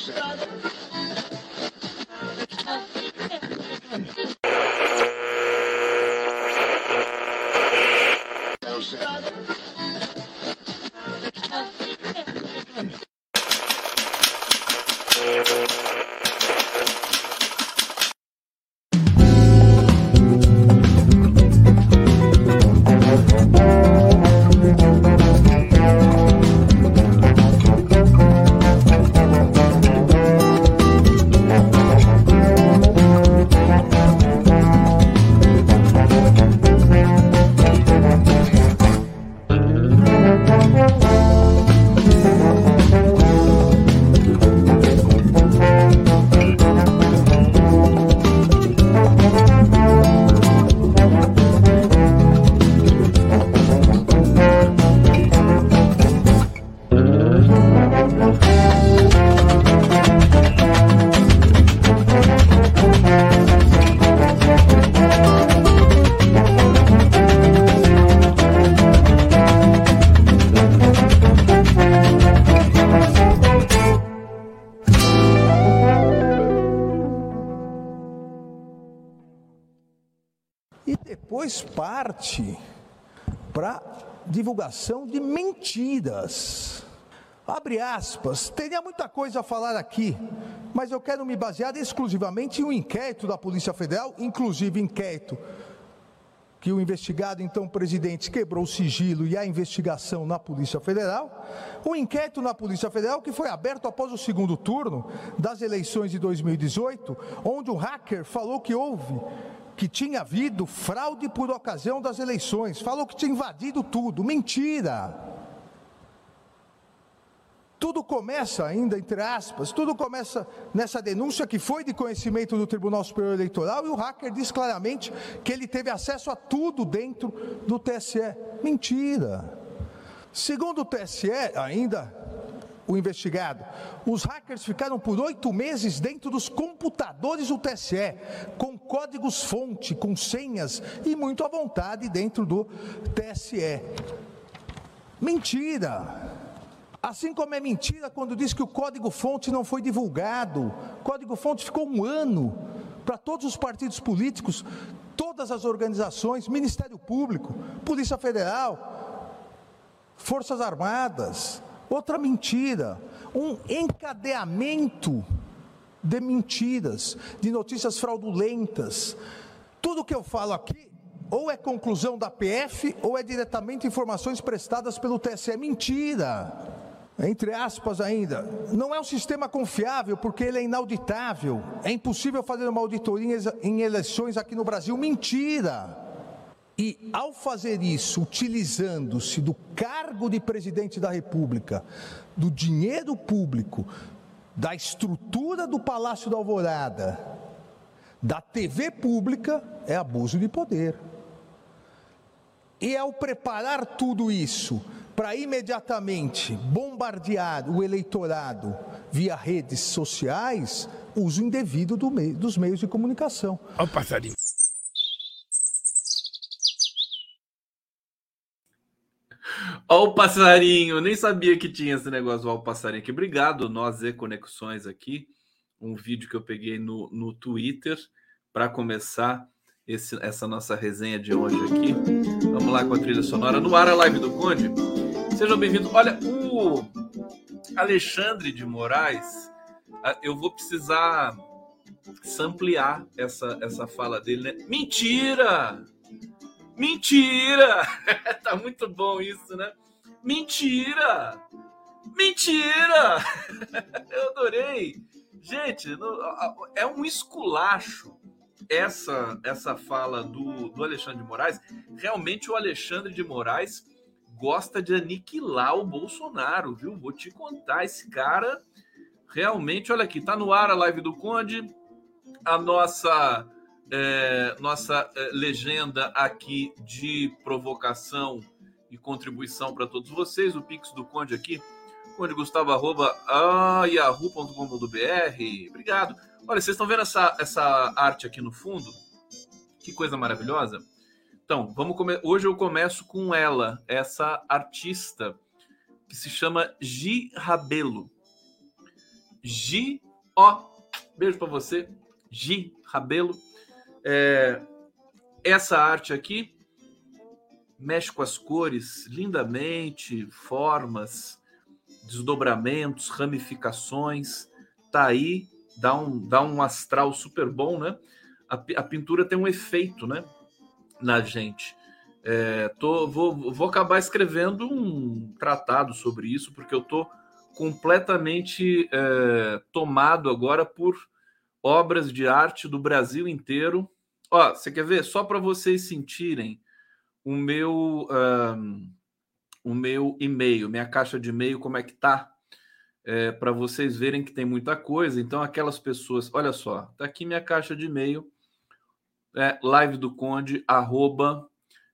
Shut up. Para divulgação de mentiras. Abre aspas, teria muita coisa a falar aqui, mas eu quero me basear exclusivamente em um inquérito da Polícia Federal, inclusive inquérito que o investigado, então presidente, quebrou o sigilo e a investigação na Polícia Federal. Um inquérito na Polícia Federal que foi aberto após o segundo turno das eleições de 2018, onde um hacker falou que houve que tinha havido fraude por ocasião das eleições, falou que tinha invadido tudo. Mentira! Tudo começa, ainda entre aspas, tudo começa nessa denúncia que foi de conhecimento do Tribunal Superior Eleitoral e o hacker diz claramente que ele teve acesso a tudo dentro do TSE. Mentira! Segundo o TSE, ainda o investigado. Os hackers ficaram por oito meses dentro dos computadores do TSE, com códigos-fonte, com senhas e muito à vontade dentro do TSE. Mentira! Assim como é mentira quando diz que o código-fonte não foi divulgado. O código-fonte ficou um ano para todos os partidos políticos, todas as organizações, Ministério Público, Polícia Federal, Forças Armadas, Outra mentira, um encadeamento de mentiras, de notícias fraudulentas. Tudo que eu falo aqui ou é conclusão da PF ou é diretamente informações prestadas pelo TSE. Mentira! Entre aspas ainda, não é um sistema confiável porque ele é inauditável. É impossível fazer uma auditoria em eleições aqui no Brasil. Mentira! E ao fazer isso, utilizando-se do cargo de presidente da República, do dinheiro público, da estrutura do Palácio da Alvorada, da TV pública, é abuso de poder. E ao preparar tudo isso para imediatamente bombardear o eleitorado via redes sociais, uso indevido do dos meios de comunicação. Olha o passarinho. Ó o passarinho, nem sabia que tinha esse negócio do passarinho aqui. Obrigado, nós e Conexões aqui. Um vídeo que eu peguei no, no Twitter para começar esse, essa nossa resenha de hoje aqui. Vamos lá com a trilha sonora no ar, a live do Conde. Sejam bem-vindos. Olha, o Alexandre de Moraes, eu vou precisar ampliar essa, essa fala dele, né? Mentira! Mentira! tá muito bom isso, né? Mentira! Mentira! Eu adorei. Gente, é um esculacho essa essa fala do, do Alexandre de Moraes. Realmente o Alexandre de Moraes gosta de aniquilar o Bolsonaro, viu? Vou te contar, esse cara realmente, olha aqui, tá no ar a live do Conde, a nossa é, nossa é, legenda aqui de provocação e contribuição para todos vocês. O Pix do Conde aqui, Conde Gustavo, arroba, ah, yahoo.com.br. Obrigado. Olha, vocês estão vendo essa, essa arte aqui no fundo? Que coisa maravilhosa. Então, vamos come... hoje eu começo com ela, essa artista que se chama Gi Rabelo. Gi, ó, beijo para você, Gi Rabelo. É, essa arte aqui mexe com as cores lindamente, formas, desdobramentos, ramificações. Tá aí, dá um, dá um astral super bom, né? A, a pintura tem um efeito, né? Na gente. É, tô, vou, vou acabar escrevendo um tratado sobre isso, porque eu tô completamente é, tomado agora por obras de arte do Brasil inteiro. Ó, você quer ver? Só para vocês sentirem o meu um, o meu e-mail, minha caixa de e-mail, como é que tá? É, para vocês verem que tem muita coisa. Então, aquelas pessoas, olha só, tá aqui minha caixa de e-mail, é live do conde arroba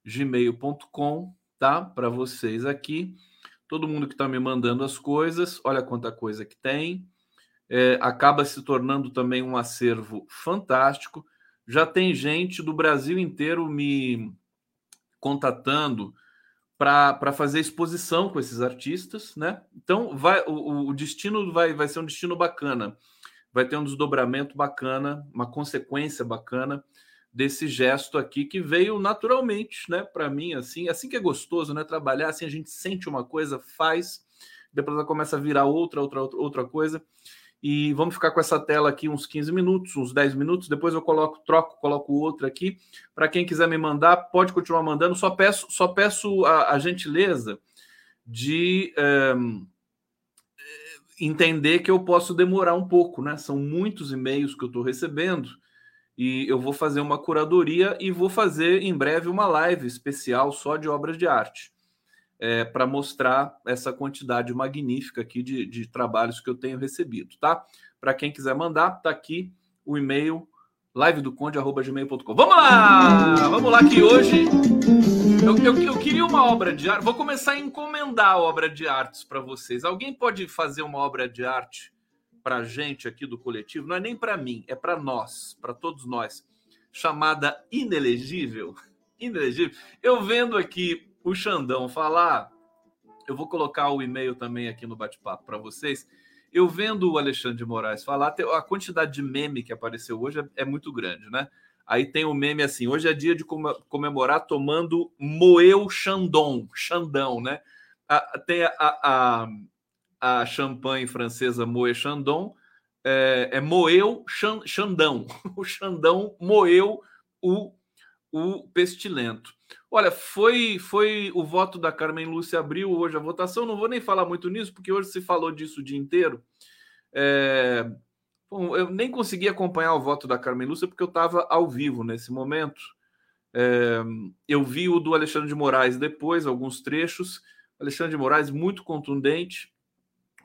gmail.com, tá? Para vocês aqui. Todo mundo que está me mandando as coisas, olha quanta coisa que tem. É, acaba se tornando também um acervo fantástico. Já tem gente do Brasil inteiro me contatando para fazer exposição com esses artistas, né? Então vai o, o destino vai, vai ser um destino bacana, vai ter um desdobramento bacana, uma consequência bacana desse gesto aqui que veio naturalmente, né? Para mim, assim, assim que é gostoso, né? Trabalhar assim, a gente sente uma coisa, faz, depois ela começa a virar outra, outra, outra coisa e vamos ficar com essa tela aqui uns 15 minutos, uns 10 minutos. Depois eu coloco, troco, coloco outra aqui. Para quem quiser me mandar, pode continuar mandando. Só peço, só peço a, a gentileza de um, entender que eu posso demorar um pouco, né? São muitos e-mails que eu estou recebendo e eu vou fazer uma curadoria e vou fazer em breve uma live especial só de obras de arte é, para mostrar essa quantidade magnífica aqui de, de trabalhos que eu tenho recebido, tá? Para quem quiser mandar, tá aqui o e-mail livedoconde.gmail.com. Vamos lá! Vamos lá que hoje eu, eu, eu, queria uma obra de arte. Vou começar a encomendar obra de artes para vocês. Alguém pode fazer uma obra de arte para gente aqui do coletivo? Não é nem para mim, é para nós, para todos nós. Chamada inelegível. Inelegível. Eu vendo aqui o Xandão falar, eu vou colocar o e-mail também aqui no bate-papo para vocês. Eu vendo o Alexandre de Moraes falar, a quantidade de meme que apareceu hoje é, é muito grande, né? Aí tem o meme assim: hoje é dia de comemorar tomando Moeu Chandon, Chandão, né? A, tem a, a, a, champanhe francesa Moeu Chandon, é, é Moeu Chandão. O Chandão moeu o, o pestilento. Olha, foi foi o voto da Carmen Lúcia abriu hoje a votação. Não vou nem falar muito nisso, porque hoje se falou disso o dia inteiro. É... Bom, eu nem consegui acompanhar o voto da Carmen Lúcia porque eu estava ao vivo nesse momento. É... Eu vi o do Alexandre de Moraes depois, alguns trechos. Alexandre de Moraes muito contundente.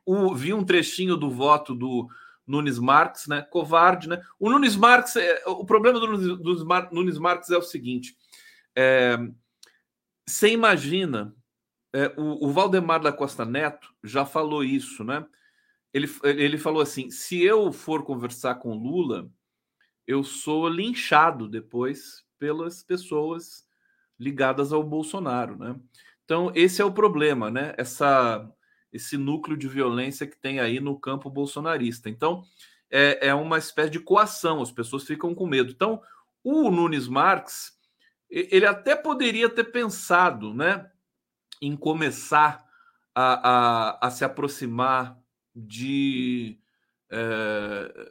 O... Vi um trechinho do voto do Nunes Marques, né? Covarde, né? O Nunes Marques, é... o problema do Nunes, Marques é o seguinte é, você imagina, é, o, o, Valdemar da Costa Neto já falou isso, né? Ele, ele falou assim: se eu for conversar com Lula, eu sou linchado depois pelas pessoas ligadas ao Bolsonaro, né? Então, esse é o problema, né? Essa, esse núcleo de violência que tem aí no campo bolsonarista. Então, é, é uma espécie de coação, as pessoas ficam com medo. Então, o Nunes Marques ele até poderia ter pensado né, em começar a, a, a se aproximar de é,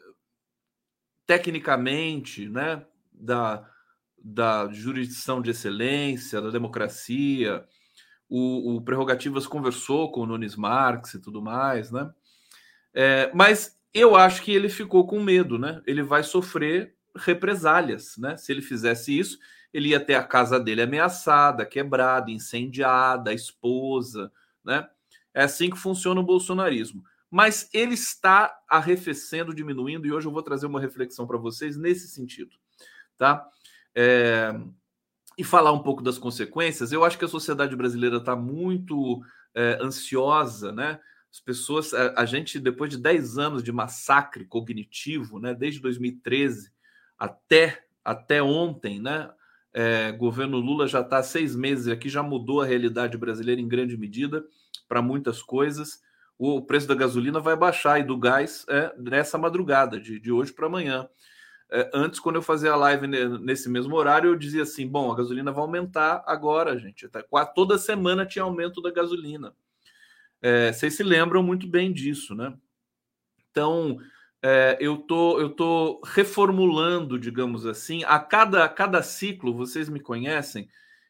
tecnicamente né, da, da jurisdição de excelência, da democracia. O, o Prerrogativas conversou com o Nunes Marques e tudo mais, né? É, mas eu acho que ele ficou com medo, né? Ele vai sofrer represálias, né? Se ele fizesse isso, ele ia ter a casa dele ameaçada, quebrada, incendiada, a esposa, né? É assim que funciona o bolsonarismo. Mas ele está arrefecendo, diminuindo, e hoje eu vou trazer uma reflexão para vocês nesse sentido, tá? É... E falar um pouco das consequências. Eu acho que a sociedade brasileira está muito é, ansiosa, né? As pessoas, a, a, gente, depois de 10 anos de massacre cognitivo, né? Desde 2013 até, até ontem, né? É, governo Lula já está seis meses aqui, já mudou a realidade brasileira em grande medida para muitas coisas. o preço da gasolina vai baixar e do gás é, nessa madrugada, de, de hoje para amanhã. É, antes, quando eu fazia a live nesse mesmo horário, eu dizia assim: bom, a gasolina vai aumentar agora, gente. Tá, toda semana tinha aumento da gasolina. É, vocês se lembram muito bem disso, né? Então, é, eu tô, eu tô reformulando, digamos assim, a cada, a cada ciclo, vocês me conhecem,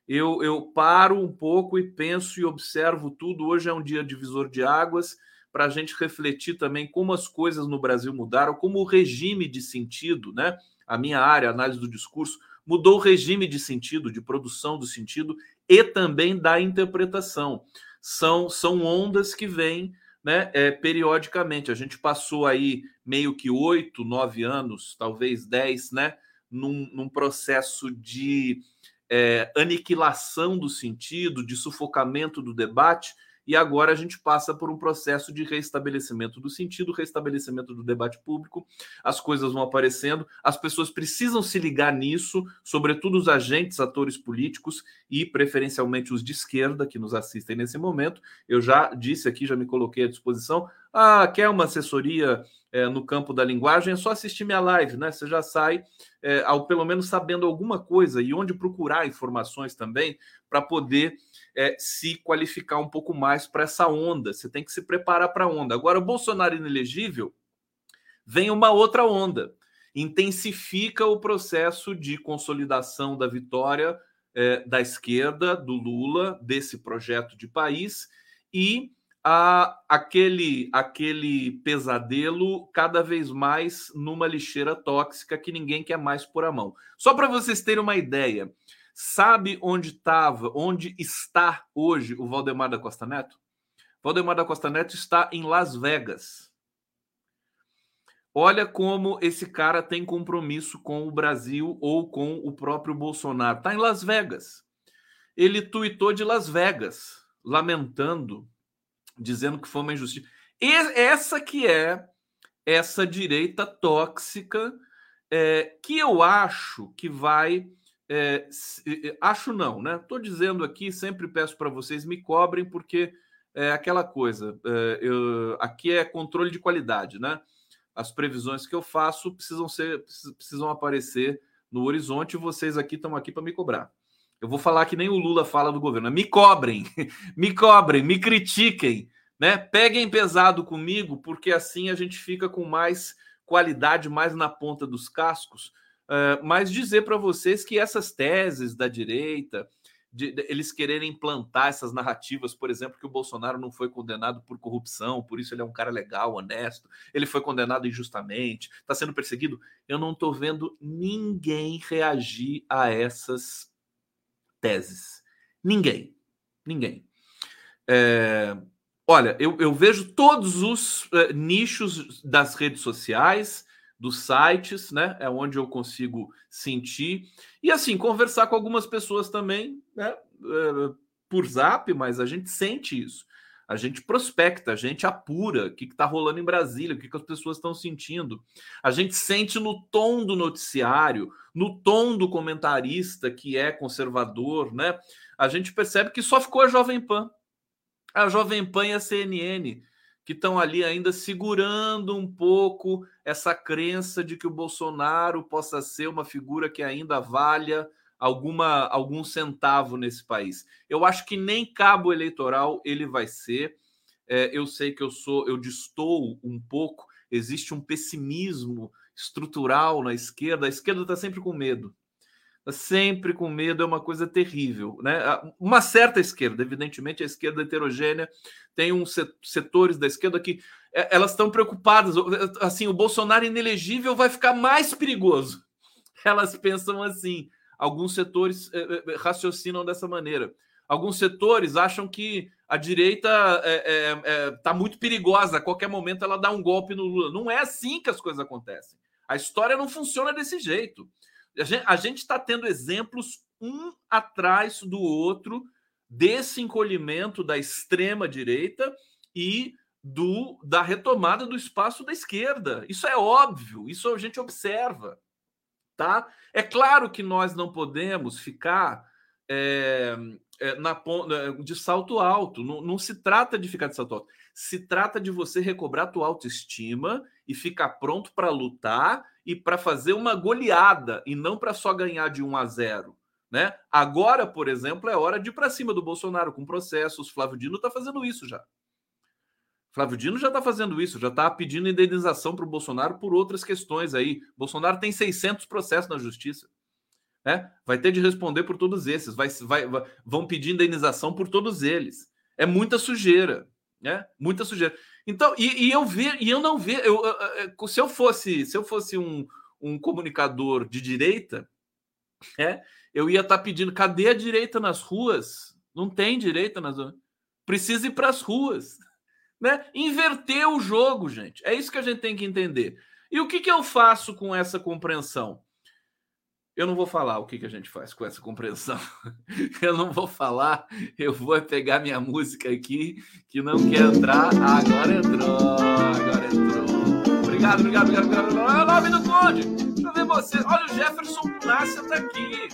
eu, eu paro um pouco e penso e observo tudo. Hoje é um dia divisor de águas para a gente refletir também como as coisas no Brasil mudaram, como o regime de sentido, né? A minha área, análise do discurso, mudou o regime de sentido, de produção do sentido e também da interpretação. São, são ondas que vêm né, é, periodicamente. A gente passou aí meio que oito, nove anos, talvez dez, né, num, num processo de é, aniquilação do sentido, de sufocamento do debate, e agora a gente passa por um processo de restabelecimento do sentido, restabelecimento do debate público, as coisas vão aparecendo, as pessoas precisam se ligar nisso, sobretudo os agentes, atores políticos e preferencialmente os de esquerda que nos assistem nesse momento. Eu já disse aqui, já me coloquei à disposição. Ah, quer uma assessoria é, no campo da linguagem? É só assistir minha live, né? Você já sai, é, ao pelo menos sabendo alguma coisa e onde procurar informações também para poder é, se qualificar um pouco mais para essa onda. Você tem que se preparar para a onda. Agora, o Bolsonaro inelegível vem uma outra onda. Intensifica o processo de consolidação da vitória da esquerda, do Lula, desse projeto de país, e a, aquele, aquele pesadelo cada vez mais numa lixeira tóxica que ninguém quer mais por a mão. Só para vocês terem uma ideia, Sabe onde estava, onde está hoje o Valdemar da Costa Neto? Valdemar da Costa Neto está em Las Vegas. Olha como esse cara tem compromisso com o Brasil ou com o próprio Bolsonaro. Está em Las Vegas. Ele tuitou de Las Vegas, lamentando, dizendo que foi uma injustiça. E essa que é essa direita tóxica é, que eu acho que vai é, acho não, né? Estou dizendo aqui, sempre peço para vocês me cobrem, porque é aquela coisa. É, eu, aqui é controle de qualidade, né? As previsões que eu faço precisam ser, precisam aparecer no horizonte vocês aqui estão aqui para me cobrar. Eu vou falar que nem o Lula fala do governo. Me cobrem, me cobrem, me critiquem, né? Peguem pesado comigo, porque assim a gente fica com mais qualidade, mais na ponta dos cascos Uh, mas dizer para vocês que essas teses da direita, de, de, eles quererem implantar essas narrativas, por exemplo, que o Bolsonaro não foi condenado por corrupção, por isso ele é um cara legal, honesto, ele foi condenado injustamente, está sendo perseguido. Eu não estou vendo ninguém reagir a essas teses. Ninguém. Ninguém. É, olha, eu, eu, vejo todos os uh, nichos das redes sociais dos sites, né? É onde eu consigo sentir. E assim, conversar com algumas pessoas também, né? É, por zap, mas a gente sente isso. A gente prospecta, a gente apura o que está rolando em Brasília, o que, que as pessoas estão sentindo. A gente sente no tom do noticiário, no tom do comentarista que é conservador, né? A gente percebe que só ficou a Jovem Pan. A Jovem Pan e a CNN que estão ali ainda segurando um pouco essa crença de que o Bolsonaro possa ser uma figura que ainda valha alguma algum centavo nesse país. Eu acho que nem cabo eleitoral ele vai ser. É, eu sei que eu sou, eu distou um pouco. Existe um pessimismo estrutural na esquerda. A esquerda está sempre com medo sempre com medo é uma coisa terrível. Né? Uma certa esquerda, evidentemente, a esquerda heterogênea, tem uns setores da esquerda que é, elas estão preocupadas. Assim, o Bolsonaro inelegível vai ficar mais perigoso. Elas pensam assim. Alguns setores é, raciocinam dessa maneira. Alguns setores acham que a direita está muito perigosa, a qualquer momento ela dá um golpe no Lula. Não é assim que as coisas acontecem. A história não funciona desse jeito. A gente está tendo exemplos um atrás do outro desse encolhimento da extrema direita e do da retomada do espaço da esquerda. Isso é óbvio, isso a gente observa, tá? É claro que nós não podemos ficar é, é, na, de salto alto. Não, não se trata de ficar de salto alto. Se trata de você recobrar tua autoestima e ficar pronto para lutar e para fazer uma goleada e não para só ganhar de 1 a 0. Né? Agora, por exemplo, é hora de ir para cima do Bolsonaro com processos. Flávio Dino está fazendo isso já. Flávio Dino já está fazendo isso, já está pedindo indenização para o Bolsonaro por outras questões aí. Bolsonaro tem 600 processos na justiça. Né? Vai ter de responder por todos esses. Vai, vai, vai, vão pedir indenização por todos eles. É muita sujeira. Né? Muita sujeira. Então, e, e eu ver, e eu não ver, eu, eu, se eu fosse, se eu fosse um, um comunicador de direita, é, eu ia estar tá pedindo, cadê a direita nas ruas? Não tem direita nas ruas. Precisa ir para as ruas. Né? Inverter o jogo, gente. É isso que a gente tem que entender. E o que, que eu faço com essa compreensão? Eu não vou falar o que, que a gente faz com essa compreensão. Eu não vou falar. Eu vou pegar minha música aqui, que não quer entrar. Ah, agora entrou. Agora entrou. Obrigado, obrigado, obrigado. obrigado. É o nome do Conde. Deixa eu ver você. Olha, o Jefferson Nácia está aqui.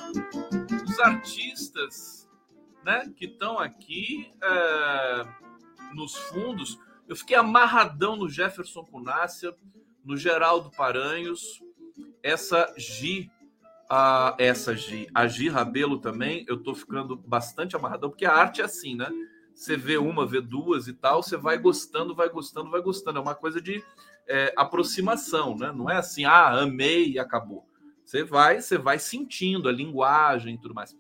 Os artistas né, que estão aqui. É nos fundos. Eu fiquei amarradão no Jefferson Cunácia, no Geraldo Paranhos, essa Gi, a, essa Gi, a Gi Rabelo também, eu tô ficando bastante amarradão, porque a arte é assim, né? Você vê uma, vê duas e tal, você vai gostando, vai gostando, vai gostando. É uma coisa de é, aproximação, né? Não é assim, ah, amei e acabou. Você vai, você vai sentindo a linguagem e tudo mais.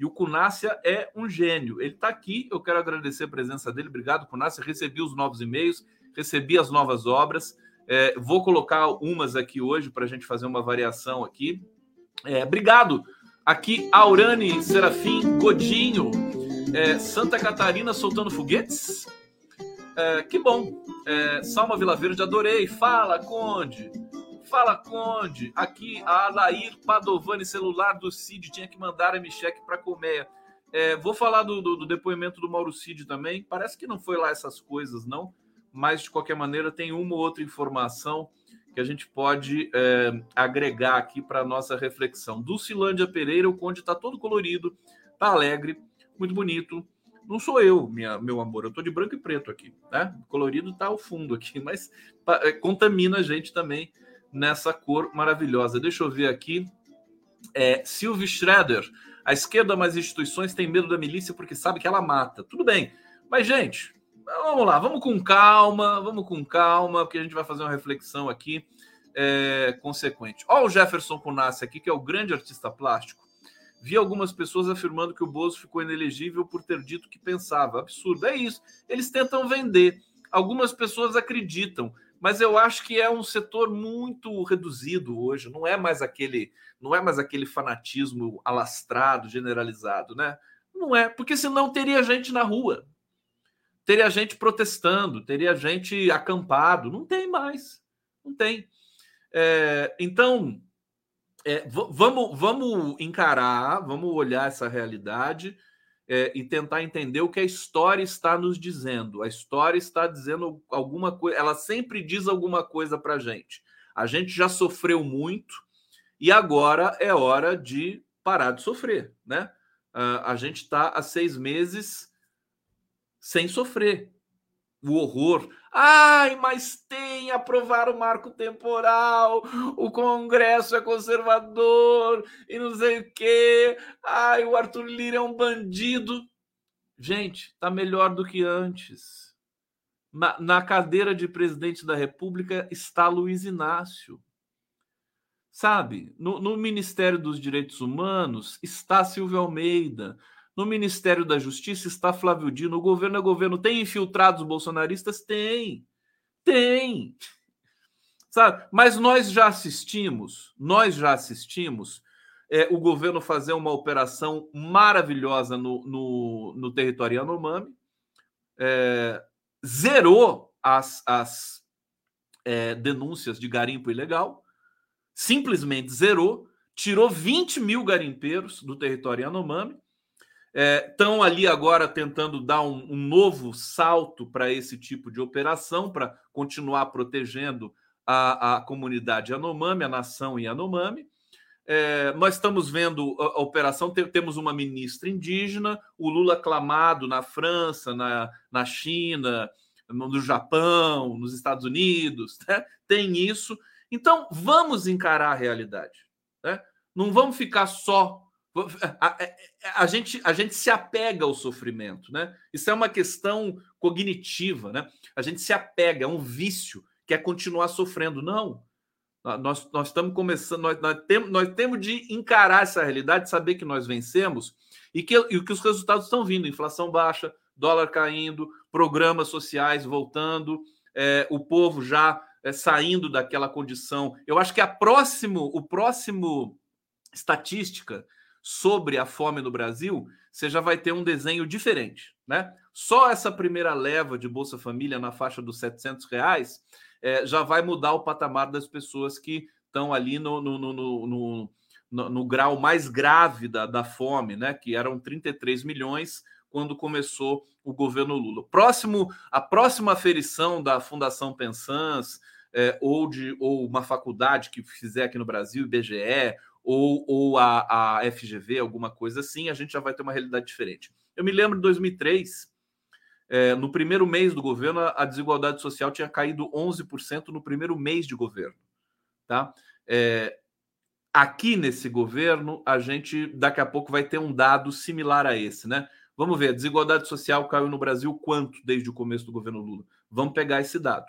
E o Cunácia é um gênio. Ele está aqui, eu quero agradecer a presença dele. Obrigado, Cunácia. Recebi os novos e-mails, recebi as novas obras. É, vou colocar umas aqui hoje para a gente fazer uma variação aqui. É, obrigado. Aqui, Aurane Serafim Godinho, é, Santa Catarina soltando foguetes. É, que bom. É, Salma Vila Verde, adorei. Fala, Conde. Fala, Conde. Aqui, a Alair Padovani, celular do Cid, tinha que mandar a cheque para colmeia. É, vou falar do, do, do, depoimento do Mauro Cid também. Parece que não foi lá essas coisas, não. Mas, de qualquer maneira, tem uma ou outra informação que a gente pode é, agregar aqui para a nossa reflexão. Do Cilândia Pereira, o Conde está todo colorido, está alegre, muito bonito. Não sou eu, minha, meu amor, eu estou de branco e preto aqui, né? Colorido está ao fundo aqui, mas é, contamina a gente também nessa cor maravilhosa. Deixa eu ver aqui. É, Silvio Schroeder. A esquerda mais instituições tem medo da milícia porque sabe que ela mata. Tudo bem. Mas, gente, vamos lá, vamos com calma, vamos com calma, porque a gente vai fazer uma reflexão aqui é, consequente. O Jefferson Punassi aqui, que é o grande artista plástico. Vi algumas pessoas afirmando que o Bozo ficou inelegível por ter dito que pensava. Absurdo. É isso. Eles tentam vender. Algumas pessoas acreditam mas eu acho que é um setor muito reduzido hoje, não é mais aquele, não é mais aquele fanatismo alastrado, generalizado, né? Não é, porque senão teria gente na rua. Teria gente protestando, teria gente acampado, não tem mais. Não tem. É, então, é, vamos, vamos encarar, vamos olhar essa realidade é, e tentar entender o que a história está nos dizendo. A história está dizendo alguma coisa, ela sempre diz alguma coisa para a gente. A gente já sofreu muito e agora é hora de parar de sofrer, né? A gente está há seis meses sem sofrer o horror. Ai, mas tem aprovar o marco temporal, o Congresso é conservador e não sei o quê. Ai, o Arthur Lira é um bandido. Gente, tá melhor do que antes. Na, na cadeira de presidente da República está Luiz Inácio. Sabe, no, no Ministério dos Direitos Humanos está Silvio Almeida. No Ministério da Justiça está Flávio Dino. O governo é governo. Tem infiltrados bolsonaristas? Tem. Tem. Sabe? Mas nós já assistimos, nós já assistimos é, o governo fazer uma operação maravilhosa no, no, no território Yanomami, é, zerou as, as é, denúncias de garimpo ilegal, simplesmente zerou, tirou 20 mil garimpeiros do território Yanomami, estão é, ali agora tentando dar um, um novo salto para esse tipo de operação, para continuar protegendo a, a comunidade Yanomami, a nação Yanomami. É, nós estamos vendo a, a operação, tem, temos uma ministra indígena, o Lula aclamado na França, na, na China, no Japão, nos Estados Unidos, né? tem isso. Então, vamos encarar a realidade. Né? Não vamos ficar só. A, a, a, gente, a gente se apega ao sofrimento, né? Isso é uma questão cognitiva, né? A gente se apega, é um vício, quer continuar sofrendo. Não. Nós, nós estamos começando, nós, nós, temos, nós temos de encarar essa realidade, saber que nós vencemos e que, e que os resultados estão vindo: inflação baixa, dólar caindo, programas sociais voltando, é, o povo já é, saindo daquela condição. Eu acho que a próximo, o próximo estatística sobre a fome no Brasil, você já vai ter um desenho diferente, né? Só essa primeira leva de Bolsa Família na faixa dos 700 reais é, já vai mudar o patamar das pessoas que estão ali no, no, no, no, no grau mais grave da, da fome, né? Que eram 33 milhões quando começou o governo Lula. Próximo, a próxima aferição da Fundação Pensans, é, ou de ou uma faculdade que fizer aqui no Brasil, IBGE, ou, ou a, a FGV, alguma coisa assim, a gente já vai ter uma realidade diferente. Eu me lembro de 2003, é, no primeiro mês do governo, a desigualdade social tinha caído 11% no primeiro mês de governo. Tá? É, aqui nesse governo, a gente daqui a pouco vai ter um dado similar a esse, né? Vamos ver, a desigualdade social caiu no Brasil quanto desde o começo do governo Lula? Vamos pegar esse dado.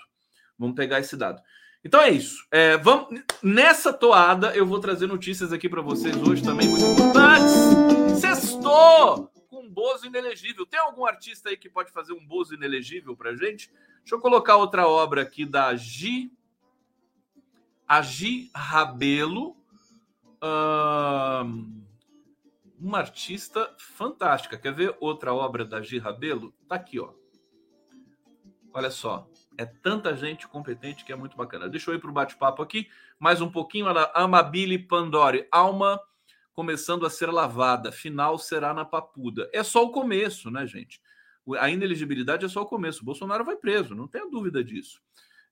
Vamos pegar esse dado. Então é isso. É, vamos, nessa toada, eu vou trazer notícias aqui para vocês hoje também muito importantes. Sextou! Com um Bozo inelegível. Tem algum artista aí que pode fazer um Bozo inelegível para gente? Deixa eu colocar outra obra aqui da Gi. A Gi Rabelo. uma artista fantástica. Quer ver outra obra da Gi Rabelo? Tá aqui, ó. Olha só. É tanta gente competente que é muito bacana. Deixa eu ir para o bate-papo aqui. Mais um pouquinho. Amabile Pandori. Alma começando a ser lavada. Final será na papuda. É só o começo, né, gente? A ineligibilidade é só o começo. O Bolsonaro vai preso, não tenha dúvida disso.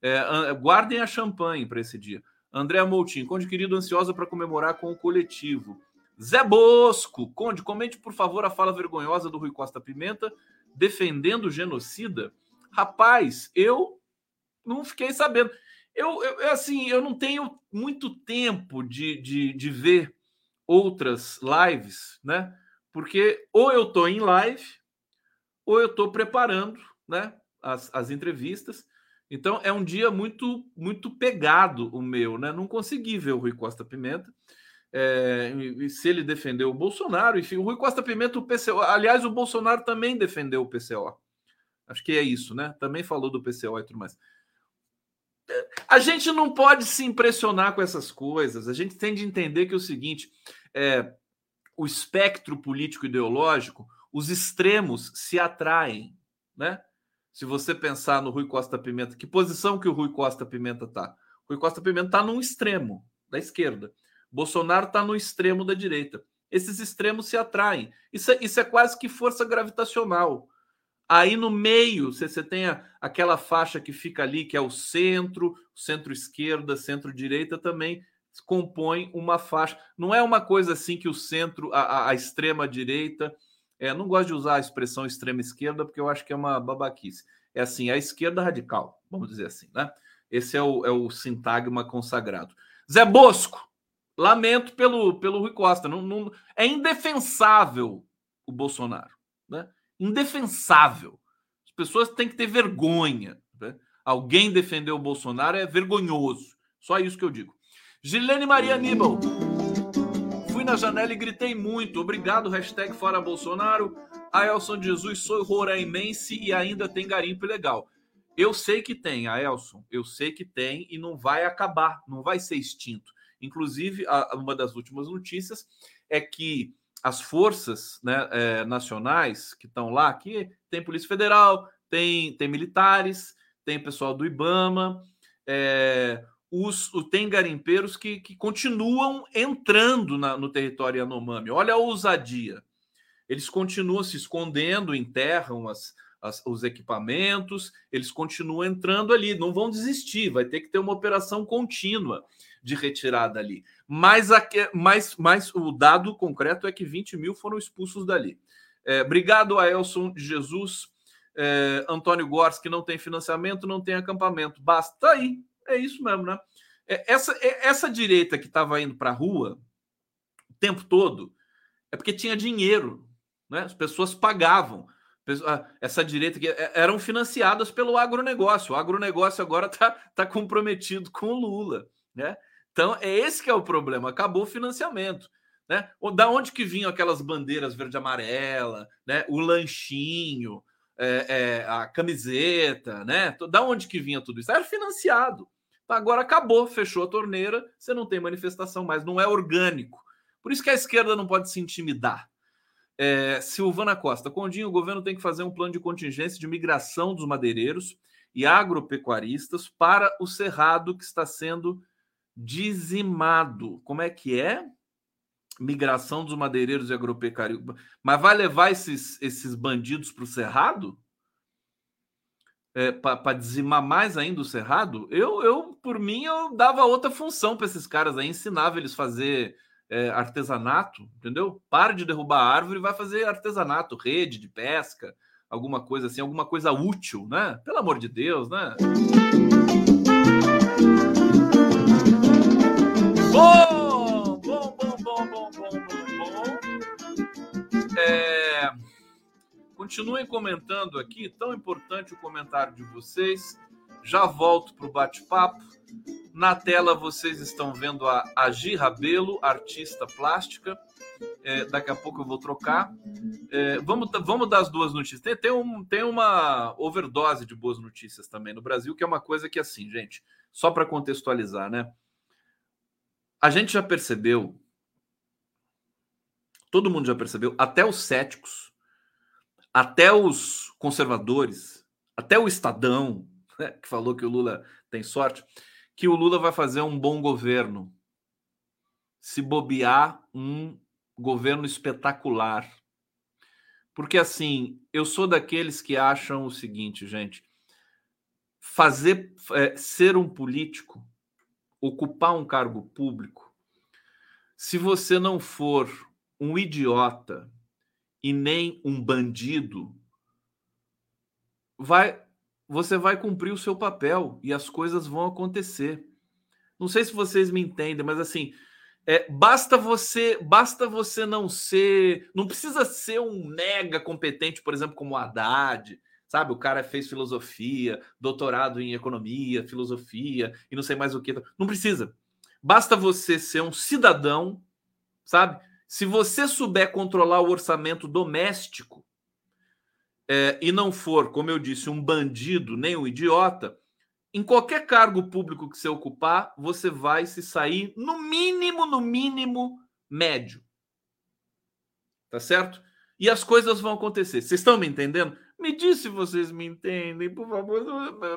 É, guardem a champanhe para esse dia. André Moutinho, Conde querido, ansiosa para comemorar com o coletivo. Zé Bosco, Conde, comente por favor a fala vergonhosa do Rui Costa Pimenta defendendo o genocida. Rapaz, eu não fiquei sabendo. Eu, eu assim, eu não tenho muito tempo de, de, de ver outras lives, né? Porque ou eu estou em live, ou eu estou preparando, né? As, as entrevistas. Então é um dia muito muito pegado o meu, né? Não consegui ver o Rui Costa Pimenta. É, se ele defendeu o Bolsonaro, enfim, o Rui Costa Pimenta, o PCO. Aliás, o Bolsonaro também defendeu o PCO. Acho que é isso, né? Também falou do PCO e tudo mais. A gente não pode se impressionar com essas coisas. A gente tem de entender que é o seguinte: é, o espectro político ideológico, os extremos se atraem, né? Se você pensar no Rui Costa Pimenta, que posição que o Rui Costa Pimenta está? Rui Costa Pimenta está num extremo da esquerda. Bolsonaro está no extremo da direita. Esses extremos se atraem. Isso é, isso é quase que força gravitacional. Aí no meio você, tem a, aquela faixa que fica ali, que é o centro, centro-esquerda, centro-direita também compõe uma faixa. Não é uma coisa assim que o centro, a, a extrema-direita. É, não gosto de usar a expressão extrema-esquerda, porque eu acho que é uma babaquice. É assim, a esquerda radical, vamos dizer assim, né? Esse é o, é o sintagma consagrado. Zé Bosco, lamento pelo, pelo Rui Costa. Não, não, é indefensável o Bolsonaro. Né? Indefensável. As pessoas têm que ter vergonha. Né? Alguém defender o Bolsonaro é vergonhoso. Só isso que eu digo. Gilene Maria Aníbal. Fui na janela e gritei muito. Obrigado, hashtag Fora Bolsonaro. Aelson Jesus, sou roraimense e ainda tem garimpo legal. Eu sei que tem, Aelson. Eu sei que tem e não vai acabar, não vai ser extinto. Inclusive, uma das últimas notícias é que as forças né, é, nacionais que estão lá, aqui tem Polícia Federal, tem, tem militares, tem pessoal do IBAMA, é, os, tem garimpeiros que, que continuam entrando na, no território Yanomami. Olha a ousadia. Eles continuam se escondendo, enterram as, as, os equipamentos, eles continuam entrando ali, não vão desistir, vai ter que ter uma operação contínua. De retirada ali. Mas, a, mas, mas o dado concreto é que 20 mil foram expulsos dali. É, obrigado a Elson Jesus, é, Antônio Gors, que não tem financiamento, não tem acampamento. Basta. Aí. É isso mesmo, né? É, essa, é, essa direita que estava indo para a rua o tempo todo é porque tinha dinheiro. Né? As pessoas pagavam. Essa direita que é, eram financiadas pelo agronegócio. O agronegócio agora está tá comprometido com o Lula. Né? Então, é esse que é o problema. Acabou o financiamento. Né? Da onde que vinham aquelas bandeiras verde amarela, né? o lanchinho, é, é, a camiseta, né? Da onde que vinha tudo isso? Era financiado. Agora acabou, fechou a torneira, você não tem manifestação mais, não é orgânico. Por isso que a esquerda não pode se intimidar. É, Silvana Costa, Condinho, o governo tem que fazer um plano de contingência de migração dos madeireiros e agropecuaristas para o cerrado que está sendo dizimado. Como é que é? Migração dos madeireiros e agropecuaristas. Mas vai levar esses, esses bandidos para o cerrado? É, para dizimar mais ainda o cerrado? Eu, eu, por mim, eu dava outra função para esses caras aí, ensinava eles fazer é, artesanato, entendeu? Para de derrubar a árvore e vai fazer artesanato, rede de pesca, alguma coisa assim, alguma coisa útil, né? Pelo amor de Deus, né? Bom, bom, bom, bom, bom, bom, bom. É... Continuem comentando aqui, tão importante o comentário de vocês. Já volto para o bate-papo. Na tela vocês estão vendo a Agi Rabelo, artista plástica. É, daqui a pouco eu vou trocar. É, vamos, vamos dar as duas notícias. Tem, tem, um, tem uma overdose de boas notícias também no Brasil, que é uma coisa que, assim, gente, só para contextualizar, né? A gente já percebeu, todo mundo já percebeu, até os céticos, até os conservadores, até o Estadão, né, que falou que o Lula tem sorte, que o Lula vai fazer um bom governo. Se bobear, um governo espetacular. Porque assim, eu sou daqueles que acham o seguinte, gente: fazer é, ser um político, ocupar um cargo público, se você não for um idiota e nem um bandido, vai você vai cumprir o seu papel e as coisas vão acontecer. Não sei se vocês me entendem, mas assim, é, basta você, basta você não ser, não precisa ser um mega competente, por exemplo, como o Haddad, sabe? O cara fez filosofia, doutorado em economia, filosofia e não sei mais o que. Não precisa. Basta você ser um cidadão, sabe? Se você souber controlar o orçamento doméstico, é, e não for, como eu disse, um bandido nem um idiota, em qualquer cargo público que você ocupar, você vai se sair, no mínimo, no mínimo, médio. Tá certo? E as coisas vão acontecer. Vocês estão me entendendo? Me diz se vocês me entendem, por favor.